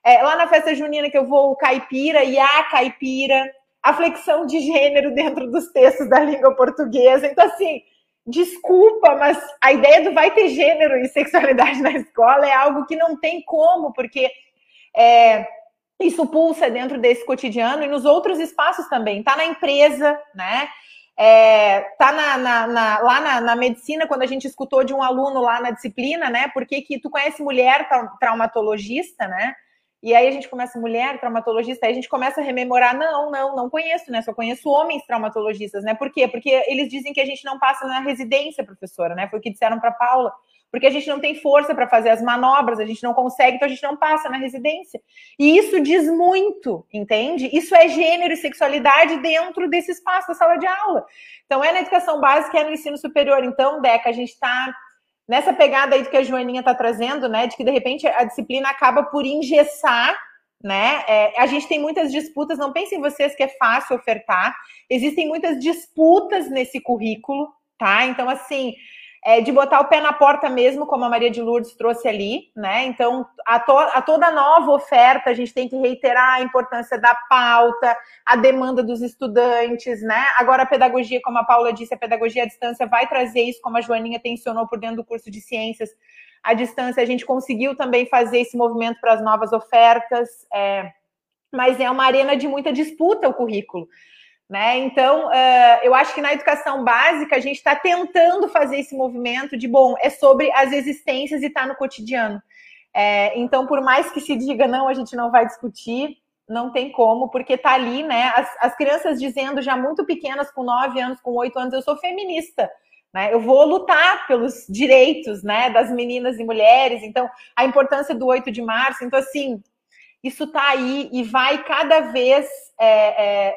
é, lá na festa junina que eu vou caipira e a caipira, a flexão de gênero dentro dos textos da língua portuguesa, então assim, desculpa, mas a ideia do vai ter gênero e sexualidade na escola é algo que não tem como, porque é, isso pulsa dentro desse cotidiano e nos outros espaços também. Tá na empresa, né? É, tá na, na, na, lá na, na, medicina, quando a gente escutou de um aluno lá na disciplina, né? Porque que tu conhece mulher traumatologista, né? E aí a gente começa, mulher traumatologista, aí a gente começa a rememorar, não, não, não conheço, né? Só conheço homens traumatologistas, né? Por quê? Porque eles dizem que a gente não passa na residência, professora, né? Foi o que disseram para Paula porque a gente não tem força para fazer as manobras, a gente não consegue, então a gente não passa na residência. E isso diz muito, entende? Isso é gênero e sexualidade dentro desse espaço da sala de aula. Então é na educação básica, é no ensino superior. Então, Deca, a gente está nessa pegada aí que a Joaninha está trazendo, né? De que de repente a disciplina acaba por engessar né? É, a gente tem muitas disputas, não pensem vocês que é fácil ofertar. Existem muitas disputas nesse currículo, tá? Então, assim, é, de botar o pé na porta mesmo, como a Maria de Lourdes trouxe ali, né? Então, a, to, a, toda nova oferta, a gente tem que reiterar a importância da pauta, a demanda dos estudantes, né? Agora, a pedagogia, como a Paula disse, a pedagogia à distância vai trazer isso, como a Joaninha tensionou por dentro do curso de ciências. À distância, a gente conseguiu também fazer esse movimento para as novas ofertas, é, mas é uma arena de muita disputa o currículo. Né? Então, uh, eu acho que na educação básica a gente está tentando fazer esse movimento de bom, é sobre as existências e está no cotidiano. É, então, por mais que se diga não, a gente não vai discutir, não tem como, porque está ali, né? As, as, crianças dizendo já muito pequenas, com 9 anos, com 8 anos, eu sou feminista. Né? Eu vou lutar pelos direitos né, das meninas e mulheres. Então, a importância do 8 de março. Então, assim, isso está aí e vai cada vez é, é,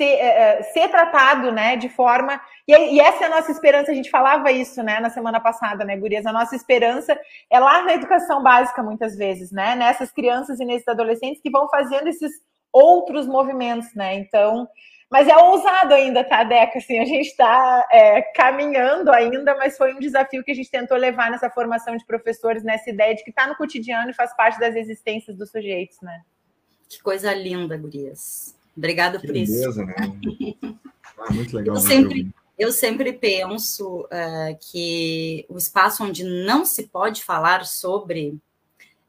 ser, é, ser tratado, né, de forma. E, e, essa é a nossa esperança, a gente falava isso, né, na semana passada, né, Gurias? A nossa esperança é lá na educação básica, muitas vezes, né, nessas crianças e nesses adolescentes que vão fazendo esses outros movimentos, né? Então. Mas é ousado ainda, tá, Deca? Assim, a gente está é, caminhando ainda, mas foi um desafio que a gente tentou levar nessa formação de professores, nessa ideia de que está no cotidiano e faz parte das existências dos sujeitos, né?
Que coisa linda, Gurias. Obrigada por beleza, isso. Né?
Ah, muito legal.
Eu sempre, eu sempre penso uh, que o espaço onde não se pode falar sobre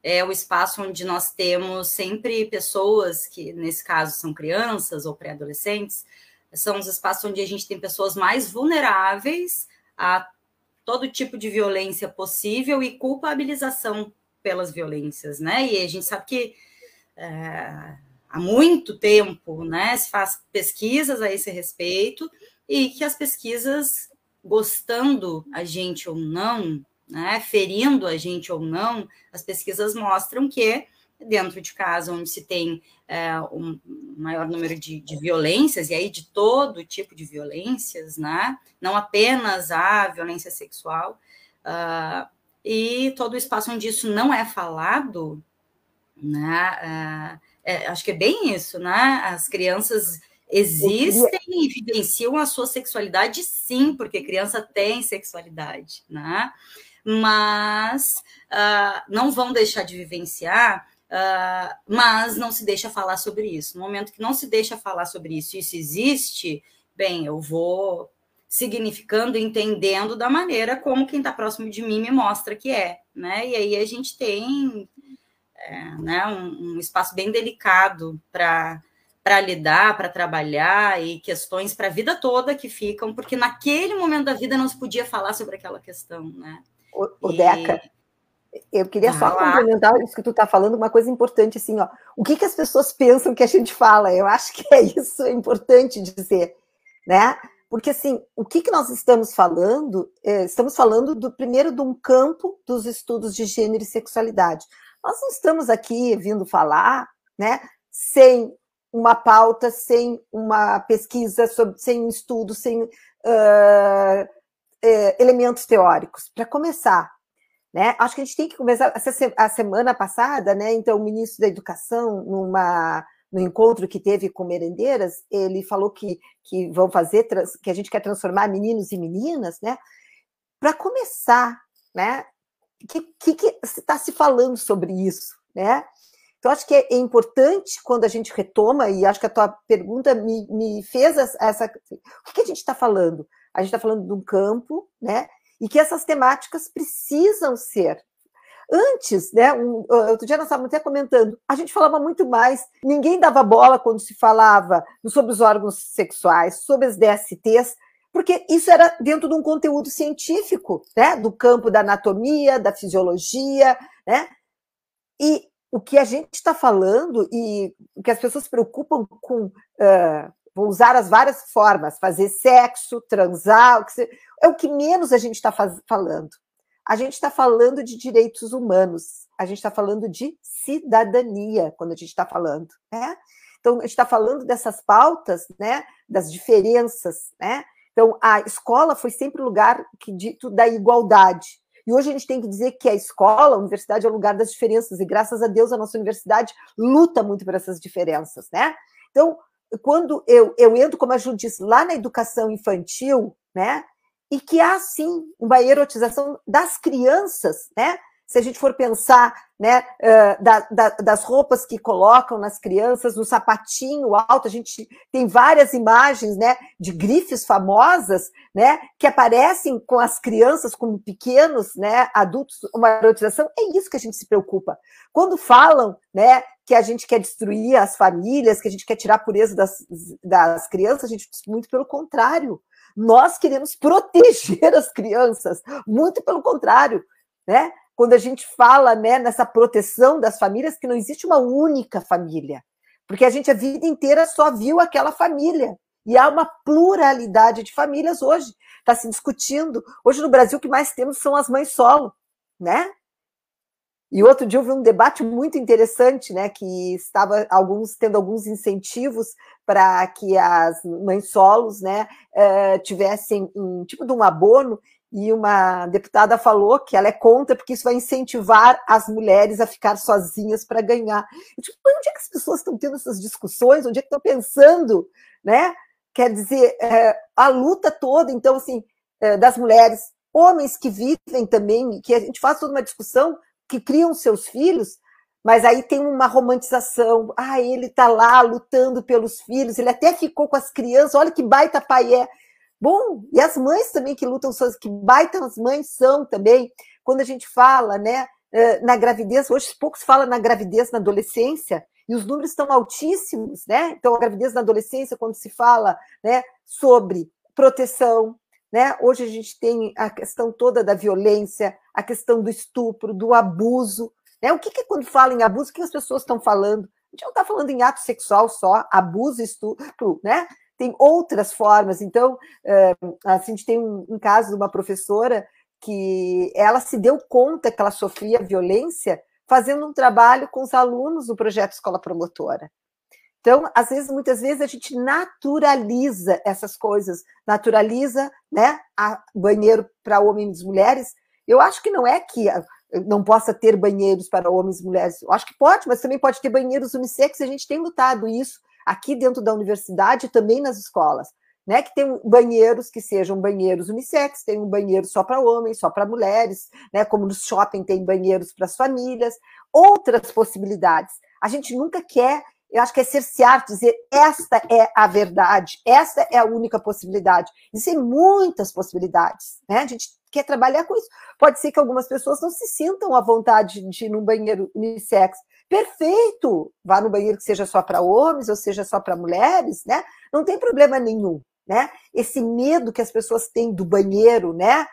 é o espaço onde nós temos sempre pessoas que, nesse caso, são crianças ou pré-adolescentes, são os espaços onde a gente tem pessoas mais vulneráveis a todo tipo de violência possível e culpabilização pelas violências, né? E a gente sabe que é, há muito tempo, né, se faz pesquisas a esse respeito e que as pesquisas, gostando a gente ou não, né, ferindo a gente ou não, as pesquisas mostram que dentro de casa onde se tem é, um maior número de, de, violências, e aí de todo tipo de violências, né? não apenas a violência sexual, uh, e todo o espaço onde isso não é falado, né? Uh, é, acho que é bem isso, né? As crianças existem e vivenciam a sua sexualidade, sim, porque criança tem sexualidade, né? Mas uh, não vão deixar de vivenciar Uh, mas não se deixa falar sobre isso. No momento que não se deixa falar sobre isso, isso existe, bem, eu vou significando, entendendo da maneira como quem está próximo de mim me mostra que é, né? E aí a gente tem é, né, um, um espaço bem delicado para para lidar, para trabalhar e questões para a vida toda que ficam, porque naquele momento da vida não se podia falar sobre aquela questão, né?
O, o e... Deca, eu queria ah, só complementar isso que tu está falando, uma coisa importante, assim, ó. O que, que as pessoas pensam que a gente fala? Eu acho que é isso, é importante dizer, né? Porque, assim, o que, que nós estamos falando? É, estamos falando, do primeiro, de um campo dos estudos de gênero e sexualidade. Nós não estamos aqui vindo falar, né, sem uma pauta, sem uma pesquisa, sobre, sem um estudo, sem uh, elementos teóricos. Para começar, né? Acho que a gente tem que começar. A semana passada, né, então, o ministro da Educação, numa, no encontro que teve com merendeiras, ele falou que, que vão fazer, que a gente quer transformar meninos e meninas, né? Para começar, né? Que, está se falando sobre isso, né? Então, acho que é importante quando a gente retoma, e acho que a tua pergunta me, me fez essa. O que, que a gente está falando? A gente está falando de um campo, né? e que essas temáticas precisam ser. Antes, né, um, outro dia nós estávamos até comentando, a gente falava muito mais, ninguém dava bola quando se falava sobre os órgãos sexuais, sobre as DSTs, porque isso era dentro de um conteúdo científico, né, do campo da anatomia, da fisiologia, né, e o que a gente está falando e o que as pessoas se preocupam com uh, vou usar as várias formas, fazer sexo, transar, o que é o que menos a gente está falando. A gente está falando de direitos humanos, a gente está falando de cidadania quando a gente está falando, né? Então, a gente está falando dessas pautas, né? Das diferenças, né? Então, a escola foi sempre o lugar que dito da igualdade. E hoje a gente tem que dizer que a escola, a universidade é o lugar das diferenças, e graças a Deus a nossa universidade luta muito por essas diferenças, né? Então, quando eu, eu entro, como a Ju disse, lá na educação infantil, né? E que há sim uma erotização das crianças, né? Se a gente for pensar né, da, da, das roupas que colocam nas crianças, no sapatinho alto, a gente tem várias imagens né, de grifes famosas né, que aparecem com as crianças como pequenos né, adultos, uma erotização, é isso que a gente se preocupa. Quando falam né, que a gente quer destruir as famílias, que a gente quer tirar a pureza das, das crianças, a gente diz muito pelo contrário. Nós queremos proteger as crianças, muito pelo contrário. Né? Quando a gente fala né, nessa proteção das famílias, que não existe uma única família, porque a gente a vida inteira só viu aquela família. E há uma pluralidade de famílias hoje. Está se discutindo. Hoje no Brasil o que mais temos são as mães solo, né? E outro dia vi um debate muito interessante, né? Que estava alguns tendo alguns incentivos para que as mães solos, né, eh, tivessem um tipo de um abono e uma deputada falou que ela é contra porque isso vai incentivar as mulheres a ficar sozinhas para ganhar. Eu, tipo, onde é que as pessoas estão tendo essas discussões? Onde é que estão pensando, né? Quer dizer, é, a luta toda, então, assim, é, das mulheres, homens que vivem também, que a gente faz toda uma discussão, que criam seus filhos, mas aí tem uma romantização. Ah, ele está lá lutando pelos filhos, ele até ficou com as crianças, olha que baita pai é. Bom, e as mães também que lutam, que baitam as mães são também, quando a gente fala, né, eh, na gravidez, hoje pouco se fala na gravidez na adolescência, e os números estão altíssimos, né? Então, a gravidez na adolescência, quando se fala né, sobre proteção, né? Hoje a gente tem a questão toda da violência, a questão do estupro, do abuso. Né? O que, que quando fala em abuso, o que as pessoas estão falando? A gente não está falando em ato sexual só, abuso, estupro, né? Tem outras formas. Então, assim, a gente tem um, caso de uma professora que ela se deu conta que ela sofria violência fazendo um trabalho com os alunos do projeto Escola Promotora. Então, às vezes, muitas vezes a gente naturaliza essas coisas, naturaliza, né, banheiro para homens e mulheres. Eu acho que não é que não possa ter banheiros para homens e mulheres. Eu acho que pode, mas também pode ter banheiros unissex. A gente tem lutado isso aqui dentro da universidade e também nas escolas né? Que tem banheiros que sejam banheiros unissex, tem um banheiro só para homens, só para mulheres, né? Como no shopping tem banheiros para as famílias, outras possibilidades. A gente nunca quer, eu acho que é cercear, dizer esta é a verdade, esta é a única possibilidade. Existem muitas possibilidades, né? A gente quer trabalhar com isso. Pode ser que algumas pessoas não se sintam à vontade de ir num banheiro unissex. Perfeito! Vá no banheiro que seja só para homens ou seja só para mulheres, né? Não tem problema nenhum né? Esse medo que as pessoas têm do banheiro, né?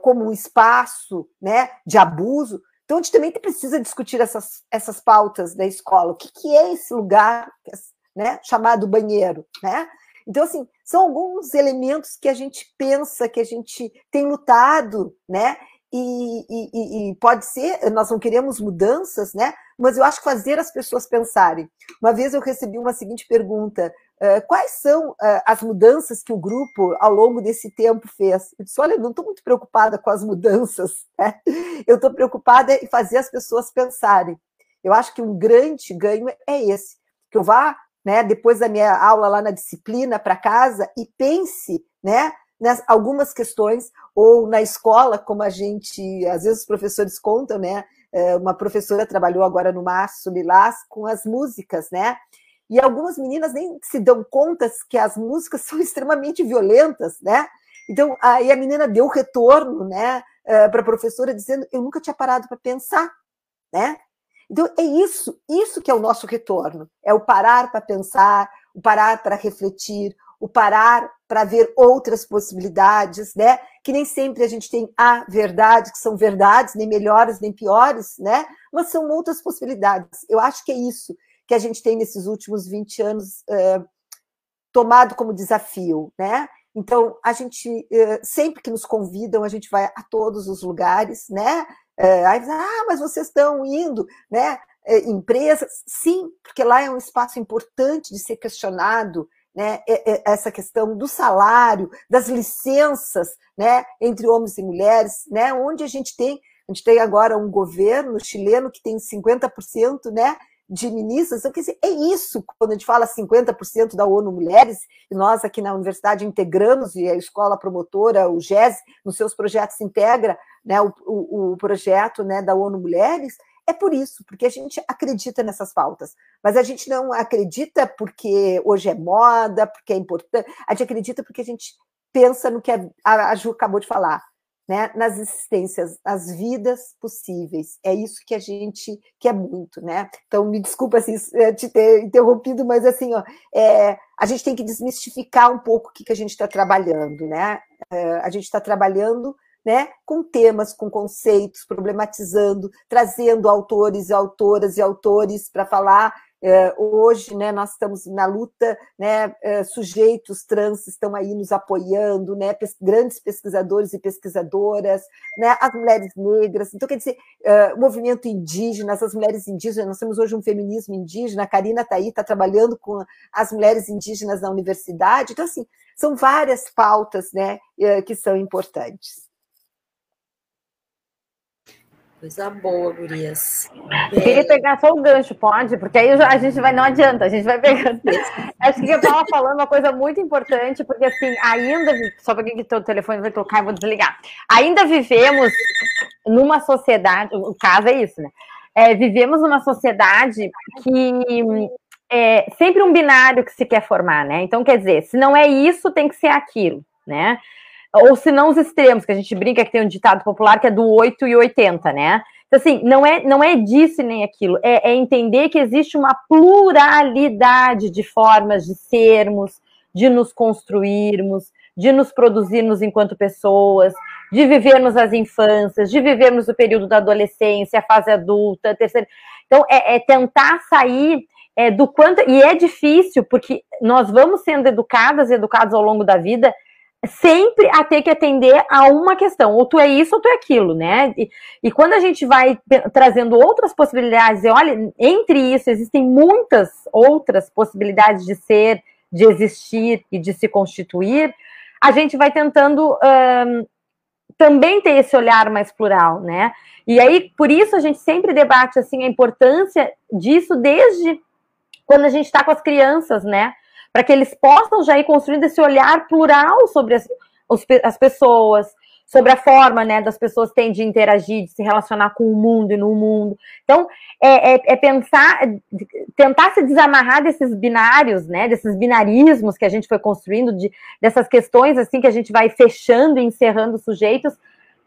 Como um espaço, né? De abuso. Então a gente também precisa discutir essas, essas pautas da escola. O que, que é esse lugar, né? Chamado banheiro, né? Então, assim, são alguns elementos que a gente pensa, que a gente tem lutado, né? E, e, e, pode ser, nós não queremos mudanças, né? Mas eu acho que fazer as pessoas pensarem. Uma vez eu recebi uma seguinte pergunta: uh, quais são uh, as mudanças que o grupo, ao longo desse tempo, fez? Eu disse: olha, não estou muito preocupada com as mudanças, né? eu estou preocupada em fazer as pessoas pensarem. Eu acho que um grande ganho é esse: que eu vá, né, depois da minha aula lá na disciplina, para casa e pense, né? Nas algumas questões, ou na escola, como a gente, às vezes os professores contam, né? É, uma professora trabalhou agora no Março Lilás com as músicas, né? E algumas meninas nem se dão conta que as músicas são extremamente violentas, né? Então, aí a menina deu retorno, né, é, para a professora dizendo: "Eu nunca tinha parado para pensar", né? Então, é isso, isso que é o nosso retorno, é o parar para pensar, o parar para refletir, o parar para ver outras possibilidades, né? Que nem sempre a gente tem a verdade, que são verdades, nem melhores nem piores, né? Mas são outras possibilidades. Eu acho que é isso que a gente tem nesses últimos 20 anos é, tomado como desafio, né? Então, a gente, é, sempre que nos convidam, a gente vai a todos os lugares, né? É, aí, ah, mas vocês estão indo, né? empresas, sim, porque lá é um espaço importante de ser questionado, né, essa questão do salário, das licenças né, entre homens e mulheres, né, onde a gente tem, a gente tem agora um governo chileno que tem 50% né, de ministras, então, quer dizer, é isso, quando a gente fala 50% da ONU Mulheres, e nós aqui na universidade integramos, e a escola promotora, o GES, nos seus projetos integra né, o, o, o projeto né, da ONU Mulheres, é por isso, porque a gente acredita nessas pautas. Mas a gente não acredita porque hoje é moda, porque é importante. A gente acredita porque a gente pensa no que a Ju acabou de falar, né? nas existências, nas vidas possíveis. É isso que a gente quer muito, né? Então, me desculpa assim, te ter interrompido, mas assim, ó, é, a gente tem que desmistificar um pouco o que, que a gente está trabalhando, né? É, a gente está trabalhando né, com temas, com conceitos, problematizando, trazendo autores e autoras e autores para falar. É, hoje, né, nós estamos na luta, né, é, sujeitos trans estão aí nos apoiando, né, pes grandes pesquisadores e pesquisadoras, né, as mulheres negras. Então, quer dizer, é, movimento indígena, as mulheres indígenas, nós temos hoje um feminismo indígena, a Karina está aí, está trabalhando com as mulheres indígenas na universidade. Então, assim, são várias pautas né, que são importantes.
Coisa boa, gurias.
Eu queria pegar só o gancho, pode? Porque aí a gente vai, não adianta, a gente vai pegando. Acho que eu estava falando uma coisa muito importante, porque assim, ainda, só para que o telefone vai tocar, eu vou desligar. Ainda vivemos numa sociedade, o caso é isso, né? É, vivemos numa sociedade que é sempre um binário que se quer formar, né? Então, quer dizer, se não é isso, tem que ser aquilo, né? Ou se não os extremos, que a gente brinca que tem um ditado popular que é do 8 e 80, né? Então, assim, não é, não é disso nem aquilo, é, é entender que existe uma pluralidade de formas de sermos, de nos construirmos, de nos produzirmos enquanto pessoas, de vivermos as infâncias, de vivermos o período da adolescência, a fase adulta, a terceira. Então, é, é tentar sair é, do quanto. E é difícil, porque nós vamos sendo educadas e educados ao longo da vida sempre a ter que atender a uma questão, ou tu é isso ou tu é aquilo, né? E, e quando a gente vai trazendo outras possibilidades, e olha, entre isso existem muitas outras possibilidades de ser, de existir e de se constituir, a gente vai tentando um, também ter esse olhar mais plural, né? E aí, por isso, a gente sempre debate assim a importância disso desde quando a gente está com as crianças, né? Para que eles possam já ir construindo esse olhar plural sobre as, as pessoas, sobre a forma né, das pessoas têm de interagir, de se relacionar com o mundo e no mundo. Então, é, é, é, pensar, tentar se desamarrar desses binários, né, desses binarismos que a gente foi construindo, de, dessas questões assim que a gente vai fechando e encerrando sujeitos,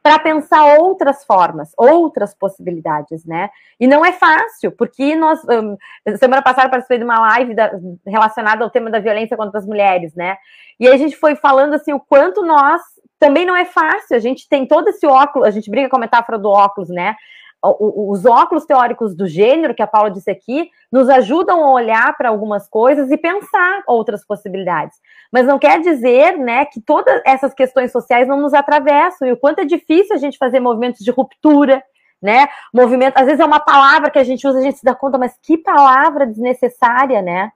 para pensar outras formas, outras possibilidades, né? E não é fácil, porque nós, um, semana passada, participei de uma live da, relacionada ao tema da violência contra as mulheres, né? E aí a gente foi falando assim o quanto nós também não é fácil. A gente tem todo esse óculos, a gente briga com a metáfora do óculos, né? Os óculos teóricos do gênero, que a Paula disse aqui, nos ajudam a olhar para algumas coisas e pensar outras possibilidades. Mas não quer dizer, né, que todas essas questões sociais não nos atravessam e o quanto é difícil a gente fazer movimentos de ruptura, né? Movimento, às vezes é uma palavra que a gente usa, a gente se dá conta, mas que palavra desnecessária, né?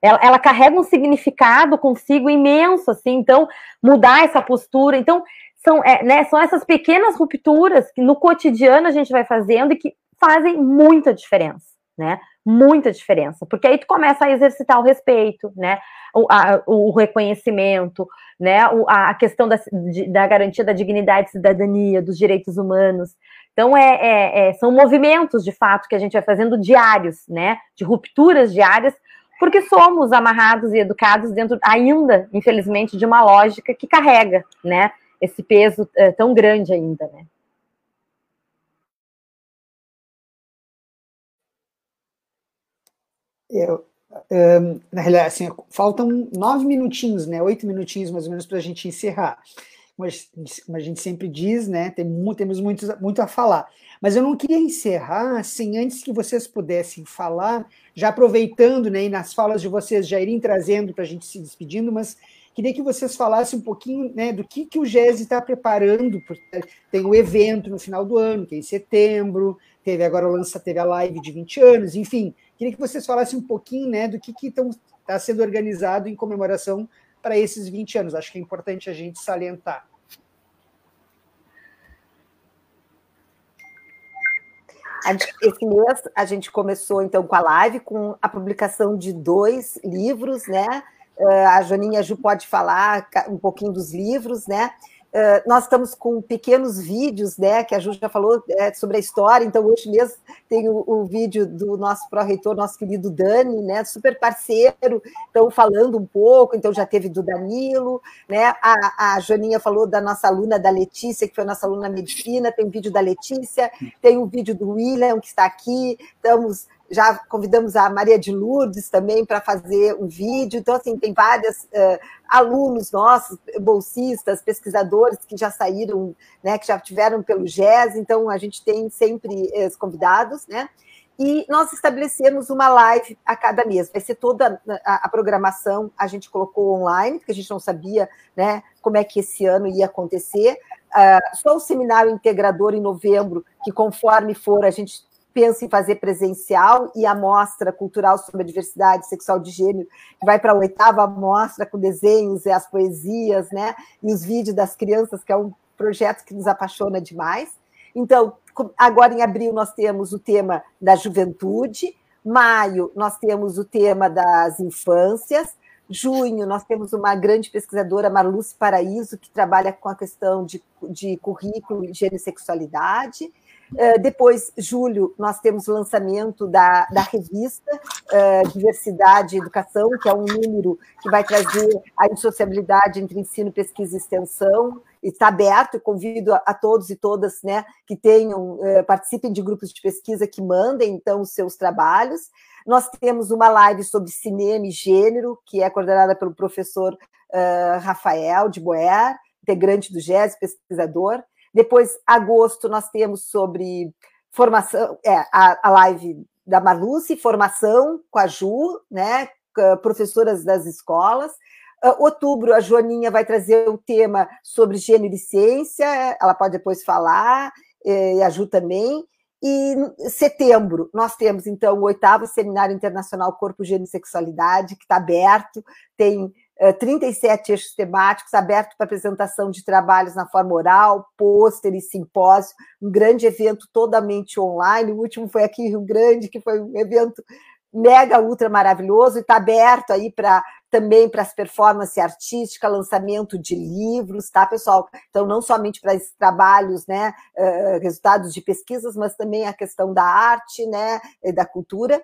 ela, ela carrega um significado consigo imenso, assim, então mudar essa postura. Então, são, é, né, são essas pequenas rupturas que no cotidiano a gente vai fazendo e que fazem muita diferença, né? Muita diferença, porque aí tu começa a exercitar o respeito, né? O, a, o reconhecimento, né? O, a questão da, da garantia da dignidade cidadania, dos direitos humanos. Então, é, é, é, são movimentos, de fato, que a gente vai fazendo diários, né? De rupturas diárias porque somos amarrados e educados dentro ainda, infelizmente, de uma lógica que carrega, né, esse peso é, tão grande ainda, né.
Eu, um, na realidade, assim, faltam nove minutinhos, né, oito minutinhos mais ou menos para a gente encerrar. Como a gente sempre diz, né, tem, temos muito, muito a falar. Mas eu não queria encerrar sem antes que vocês pudessem falar, já aproveitando, né, e nas falas de vocês já irem trazendo para a gente se despedindo, mas queria que vocês falassem um pouquinho né, do que, que o GES está preparando. Tem o evento no final do ano, que é em setembro, teve agora o lança, teve a live de 20 anos, enfim. Queria que vocês falassem um pouquinho né, do que está sendo organizado em comemoração para esses 20 anos. Acho que é importante a gente salientar.
Esse mês a gente começou então com a live, com a publicação de dois livros, né? Eh, a Joaninha Ju pode falar um pouquinho dos livros, né? Uh, nós estamos com pequenos vídeos, né, que a Ju já falou é, sobre a história, então hoje mesmo tem o, o vídeo do nosso pró-reitor, nosso querido Dani, né, super parceiro, então falando um pouco, então já teve do Danilo, né, a, a falou da nossa aluna, da Letícia, que foi nossa aluna medicina, tem o vídeo da Letícia, tem o vídeo do William, que está aqui, estamos já convidamos a Maria de Lourdes também para fazer um vídeo. Então, assim, tem vários uh, alunos nossos, bolsistas, pesquisadores que já saíram, né, que já tiveram pelo GES, então a gente tem sempre os convidados, né? E nós estabelecemos uma live a cada mês. Vai ser toda a, a, programação, a gente colocou online, porque a gente não sabia né, como é que esse ano ia acontecer. Uh, só o seminário integrador em novembro, que conforme for, a gente pensa em fazer presencial e a mostra cultural sobre a diversidade sexual de gênero, que vai para a oitava mostra com desenhos e as poesias, né? E os vídeos das crianças, que é um projeto que nos apaixona demais. Então, agora em abril nós temos o tema da juventude, maio nós temos o tema das infâncias, junho nós temos uma grande pesquisadora, Marluce Paraíso, que trabalha com a questão de, de currículo, gênero e sexualidade, Uh, depois, julho, nós temos o lançamento da, da revista uh, Diversidade e Educação, que é um número que vai trazer a insociabilidade entre ensino, pesquisa e extensão. Está aberto, convido a, a todos e todas né, que tenham, uh, participem de grupos de pesquisa que mandem então os seus trabalhos. Nós temos uma live sobre cinema e gênero, que é coordenada pelo professor Rafael de Boer, integrante do GES, pesquisador. Depois, agosto, nós temos sobre formação, é, a, a live da Marluce, formação com a Ju, né, professoras das escolas. Uh, outubro, a Joaninha vai trazer o tema sobre gênero e ciência, ela pode depois falar, e a Ju também. E setembro, nós temos, então, o oitavo Seminário Internacional Corpo, Gênero e Sexualidade, que está aberto, tem 37 eixos temáticos abertos para apresentação de trabalhos na forma oral, pôster e simpósio, um grande evento totalmente online. O último foi aqui em Rio Grande, que foi um evento mega ultra maravilhoso e está aberto aí para também para as performances artísticas, lançamento de livros, tá, pessoal? Então, não somente para esses trabalhos, né, uh, resultados de pesquisas, mas também a questão da arte, né, da cultura.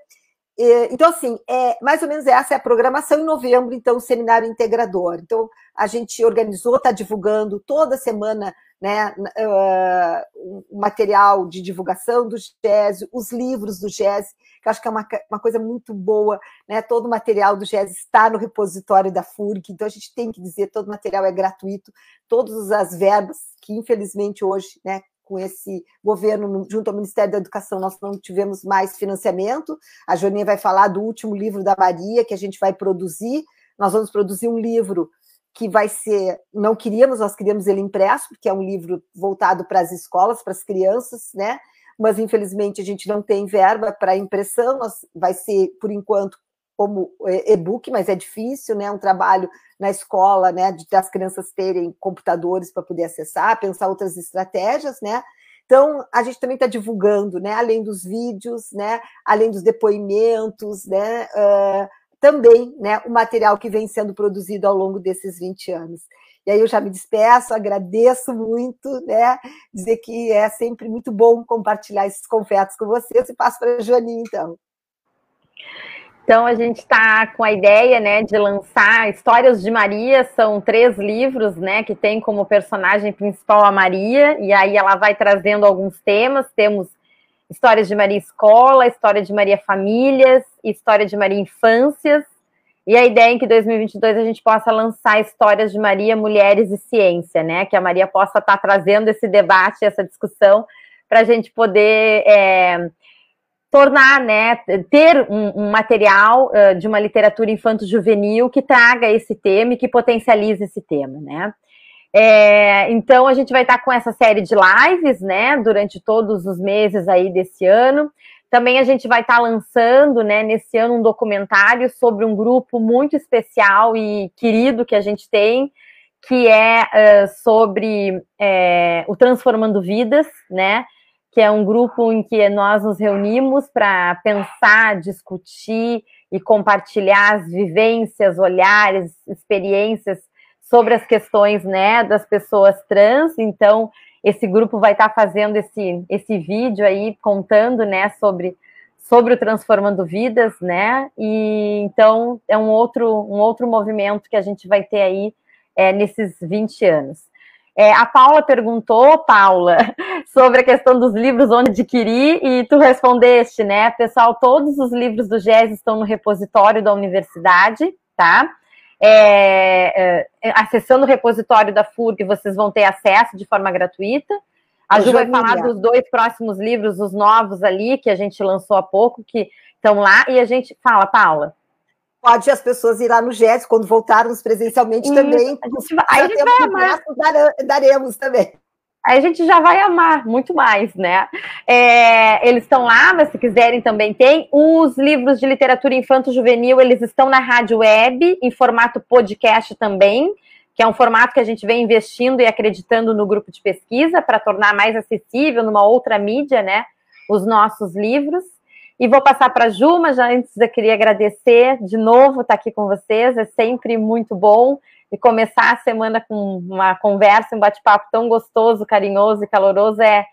Então, assim, é, mais ou menos essa é a programação. Em novembro, então, o seminário integrador. Então, a gente organizou, está divulgando toda semana né, uh, o material de divulgação do GES, os livros do GES, que acho que é uma, uma coisa muito boa. Né? Todo o material do GES está no repositório da FURG, então a gente tem que dizer todo o material é gratuito, todas as verbas que, infelizmente, hoje, né, com esse governo junto ao Ministério da Educação, nós não tivemos mais financiamento. A Joaninha vai falar do último livro da Maria, que a gente vai produzir. Nós vamos produzir um livro que vai ser, não queríamos, nós queríamos ele impresso, porque é um livro voltado para as escolas, para as crianças, né? Mas infelizmente a gente não tem verba para impressão, nós, vai ser, por enquanto, como e-book, mas é difícil, né? Um trabalho na escola, né? De as crianças terem computadores para poder acessar, pensar outras estratégias, né? Então, a gente também está divulgando, né? Além dos vídeos, né? Além dos depoimentos, né? Uh, também, né? O material que vem sendo produzido ao longo desses 20 anos. E aí eu já me despeço, agradeço muito, né? Dizer que é sempre muito bom compartilhar esses confetos com vocês e passo para a Joaninha, então.
Então a gente está com a ideia, né, de lançar Histórias de Maria, são três livros, né, que tem como personagem principal a Maria, e aí ela vai trazendo alguns temas, temos Histórias de Maria Escola, História de Maria Famílias, História de Maria Infâncias, e a ideia é que em 2022 a gente possa lançar Histórias de Maria Mulheres e Ciência, né, que a Maria possa estar tá trazendo esse debate, essa discussão, para a gente poder... É, tornar, né, ter um, um material uh, de uma literatura infanto-juvenil que traga esse tema e que potencialize esse tema, né. É, então a gente vai estar com essa série de lives, né, durante todos os meses aí desse ano. Também a gente vai estar lançando, né, nesse ano um documentário sobre um grupo muito especial e querido que a gente tem, que é uh, sobre é, o Transformando Vidas, né, que é um grupo em que nós nos reunimos para pensar, discutir e compartilhar as vivências, olhares, experiências sobre as questões né, das pessoas trans. Então, esse grupo vai estar tá fazendo esse, esse vídeo aí contando né, sobre, sobre o Transformando Vidas, né? E então é um outro, um outro movimento que a gente vai ter aí é, nesses 20 anos. É, a Paula perguntou, Paula, sobre a questão dos livros onde adquirir, e tu respondeste, né? Pessoal, todos os livros do GES estão no repositório da universidade, tá? É, é, acessando o repositório da FURG, vocês vão ter acesso de forma gratuita. A Ju vai falar dos dois próximos livros, os novos ali, que a gente lançou há pouco, que estão lá, e a gente fala, Paula
pode as pessoas ir lá no GES, quando voltarmos presencialmente Isso, também.
A gente vai, aí a gente vai amar.
Daremos também.
Aí a gente já vai amar muito mais, né? É, eles estão lá, mas se quiserem também tem. Os livros de literatura infanto-juvenil, eles estão na rádio web, em formato podcast também, que é um formato que a gente vem investindo e acreditando no grupo de pesquisa para tornar mais acessível numa outra mídia, né? Os nossos livros. E vou passar para a Ju, mas já antes eu queria agradecer de novo estar aqui com vocês, é sempre muito bom. E começar a semana com uma conversa, um bate-papo tão gostoso, carinhoso e caloroso é,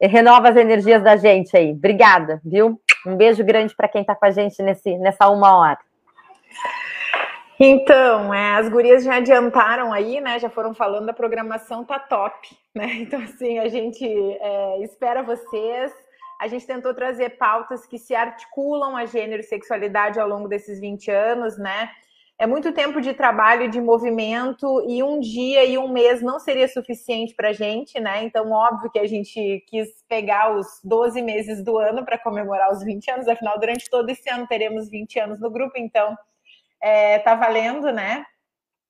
é, renova as energias da gente aí. Obrigada, viu? Um beijo grande para quem está com a gente nesse, nessa uma hora.
Então, é, as gurias já adiantaram aí, né? Já foram falando, a programação tá top, né? Então, assim, a gente é, espera vocês a gente tentou trazer pautas que se articulam a gênero e sexualidade ao longo desses 20 anos, né? É muito tempo de trabalho, de movimento, e um dia e um mês não seria suficiente para a gente, né? Então, óbvio que a gente quis pegar os 12 meses do ano para comemorar os 20 anos, afinal, durante todo esse ano teremos 20 anos no grupo, então é, tá valendo, né?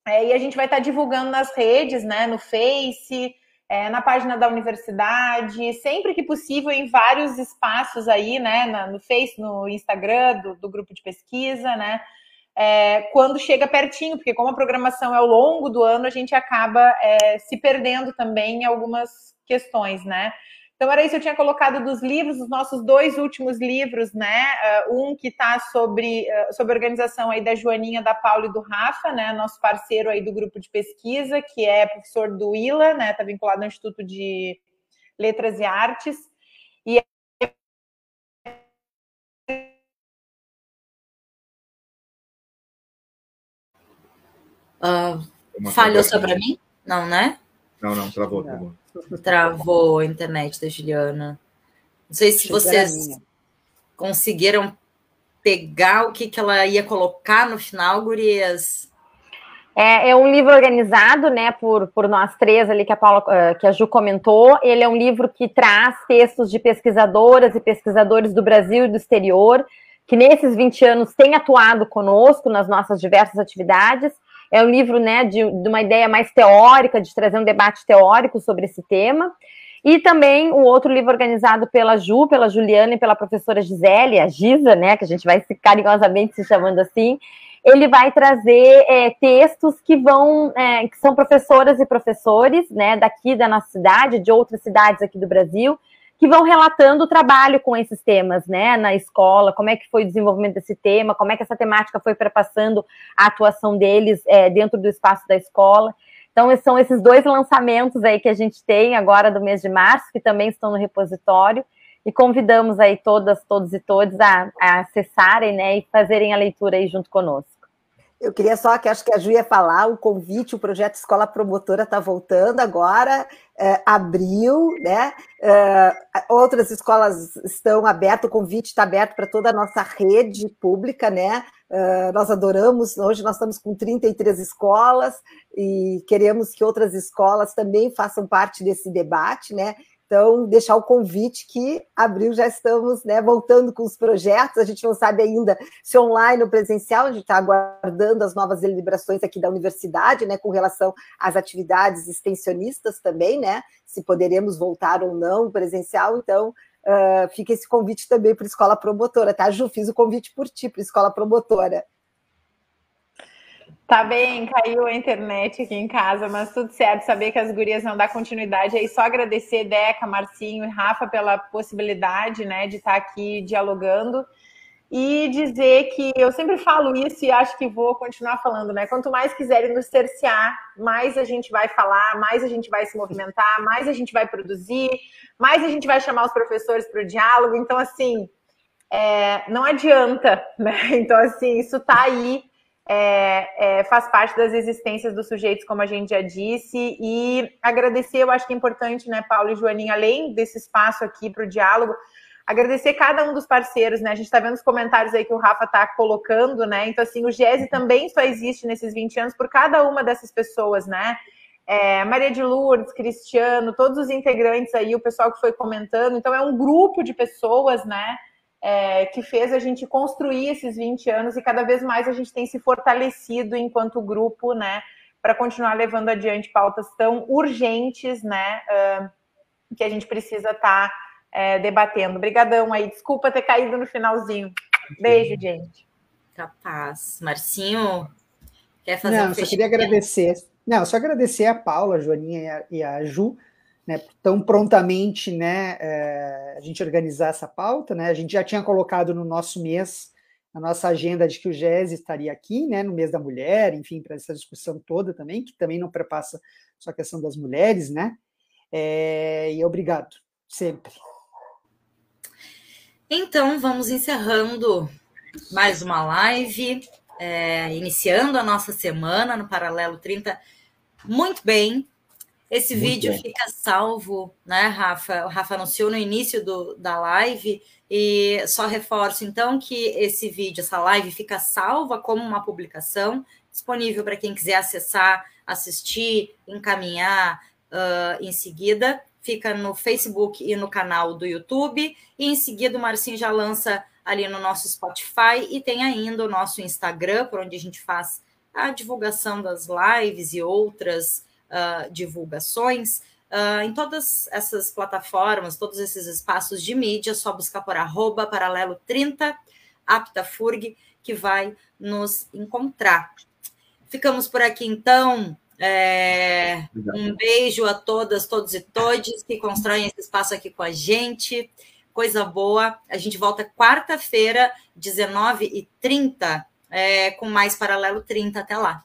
É, e a gente vai estar divulgando nas redes, né, no Face, é, na página da universidade, sempre que possível, em vários espaços aí, né, no Face, no Instagram, do, do grupo de pesquisa, né, é, quando chega pertinho, porque como a programação é ao longo do ano, a gente acaba é, se perdendo também em algumas questões, né. Então, era isso, eu tinha colocado dos livros, os nossos dois últimos livros, né? Uh, um que está sobre, uh, sobre organização aí da Joaninha, da Paula e do Rafa, né? Nosso parceiro aí do grupo de pesquisa, que é professor do ILA, né? Está vinculado ao Instituto de Letras e Artes. E
uh, falhou só para mim? Não, né?
Não, não, travou, travou.
Travou a internet da Juliana. Não sei se vocês conseguiram pegar o que, que ela ia colocar no final, Gurias.
É, é, um livro organizado, né, por, por nós três ali que a Paula, eh, que a Ju comentou. Ele é um livro que traz textos de pesquisadoras e pesquisadores do Brasil e do exterior, que nesses 20 anos têm atuado conosco nas nossas diversas atividades é um livro né, de, de uma ideia mais teórica, de trazer um debate teórico sobre esse tema. E também o outro livro organizado pela Ju, pela Juliana e pela professora Gisele, a Gisa, né, que a gente vai se, carinhosamente se chamando assim, ele vai trazer é, textos que vão, é, que são professoras e professores, né, daqui da nossa cidade, de outras cidades aqui do Brasil, que vão relatando o trabalho com esses temas, né, na escola, como é que foi o desenvolvimento desse tema, como é que essa temática foi perpassando a atuação deles é, dentro do espaço da escola. Então, são esses dois lançamentos aí que a gente tem agora do mês de março, que também estão no repositório, e convidamos aí todas, todos e todos a, a acessarem, né, e fazerem a leitura aí junto conosco.
Eu queria só que acho que a Ju ia falar, o convite, o projeto Escola Promotora está voltando agora, é, abril, né? É, outras escolas estão abertas, o convite está aberto para toda a nossa rede pública, né? É, nós adoramos, hoje nós estamos com 33 escolas e queremos que outras escolas também façam parte desse debate, né? Então, deixar o convite que abril já estamos né, voltando com os projetos. A gente não sabe ainda se online ou presencial, a gente está aguardando as novas deliberações aqui da universidade, né, com relação às atividades extensionistas também, né? Se poderemos voltar ou não presencial. Então, uh, fica esse convite também para a escola promotora, tá, Ju? Fiz o convite por ti, para a escola promotora.
Tá bem, caiu a internet aqui em casa, mas tudo certo. Saber que as gurias vão dar continuidade aí. Só agradecer, Deca, Marcinho e Rafa, pela possibilidade né, de estar aqui dialogando. E dizer que eu sempre falo isso e acho que vou continuar falando, né? Quanto mais quiserem nos cercear, mais a gente vai falar, mais a gente vai se movimentar, mais a gente vai produzir, mais a gente vai chamar os professores para o diálogo. Então, assim, é, não adianta, né? Então, assim, isso está aí é, é, faz parte das existências dos sujeitos, como a gente já disse, e agradecer, eu acho que é importante, né, Paulo e Joaninha, além desse espaço aqui para o diálogo, agradecer cada um dos parceiros, né? A gente está vendo os comentários aí que o Rafa está colocando, né? Então, assim, o GESE também só existe nesses 20 anos por cada uma dessas pessoas, né? É, Maria de Lourdes, Cristiano, todos os integrantes aí, o pessoal que foi comentando. Então, é um grupo de pessoas, né? É, que fez a gente construir esses 20 anos e cada vez mais a gente tem se fortalecido enquanto grupo, né, para continuar levando adiante pautas tão urgentes, né, uh, que a gente precisa estar tá, é, debatendo. Obrigadão aí, desculpa ter caído no finalzinho. Beijo, gente.
Capaz. Marcinho, quer
fazer Não, um só queria agradecer. Não, só agradecer a Paula, a Joaninha e a, e a Ju, né, tão prontamente né, é, a gente organizar essa pauta. Né? A gente já tinha colocado no nosso mês, na nossa agenda, de que o GES estaria aqui, né, no mês da mulher, enfim, para essa discussão toda também, que também não perpassa só a questão das mulheres, né? É, e obrigado, sempre.
Então, vamos encerrando mais uma live, é, iniciando a nossa semana no Paralelo 30. Muito bem, esse Muito vídeo fica salvo, né, Rafa? O Rafa anunciou no início do, da live e só reforço então que esse vídeo, essa live fica salva como uma publicação, disponível para quem quiser acessar, assistir, encaminhar uh, em seguida. Fica no Facebook e no canal do YouTube. E em seguida o Marcinho já lança ali no nosso Spotify e tem ainda o nosso Instagram, por onde a gente faz a divulgação das lives e outras uh, divulgações uh, em todas essas plataformas, todos esses espaços de mídia, só buscar por arroba paralelo 30 aptafurg que vai nos encontrar. Ficamos por aqui então. É, um beijo a todas, todos e todes que constroem esse espaço aqui com a gente. Coisa boa. A gente volta quarta-feira, 19h30, é, com mais Paralelo 30. Até lá.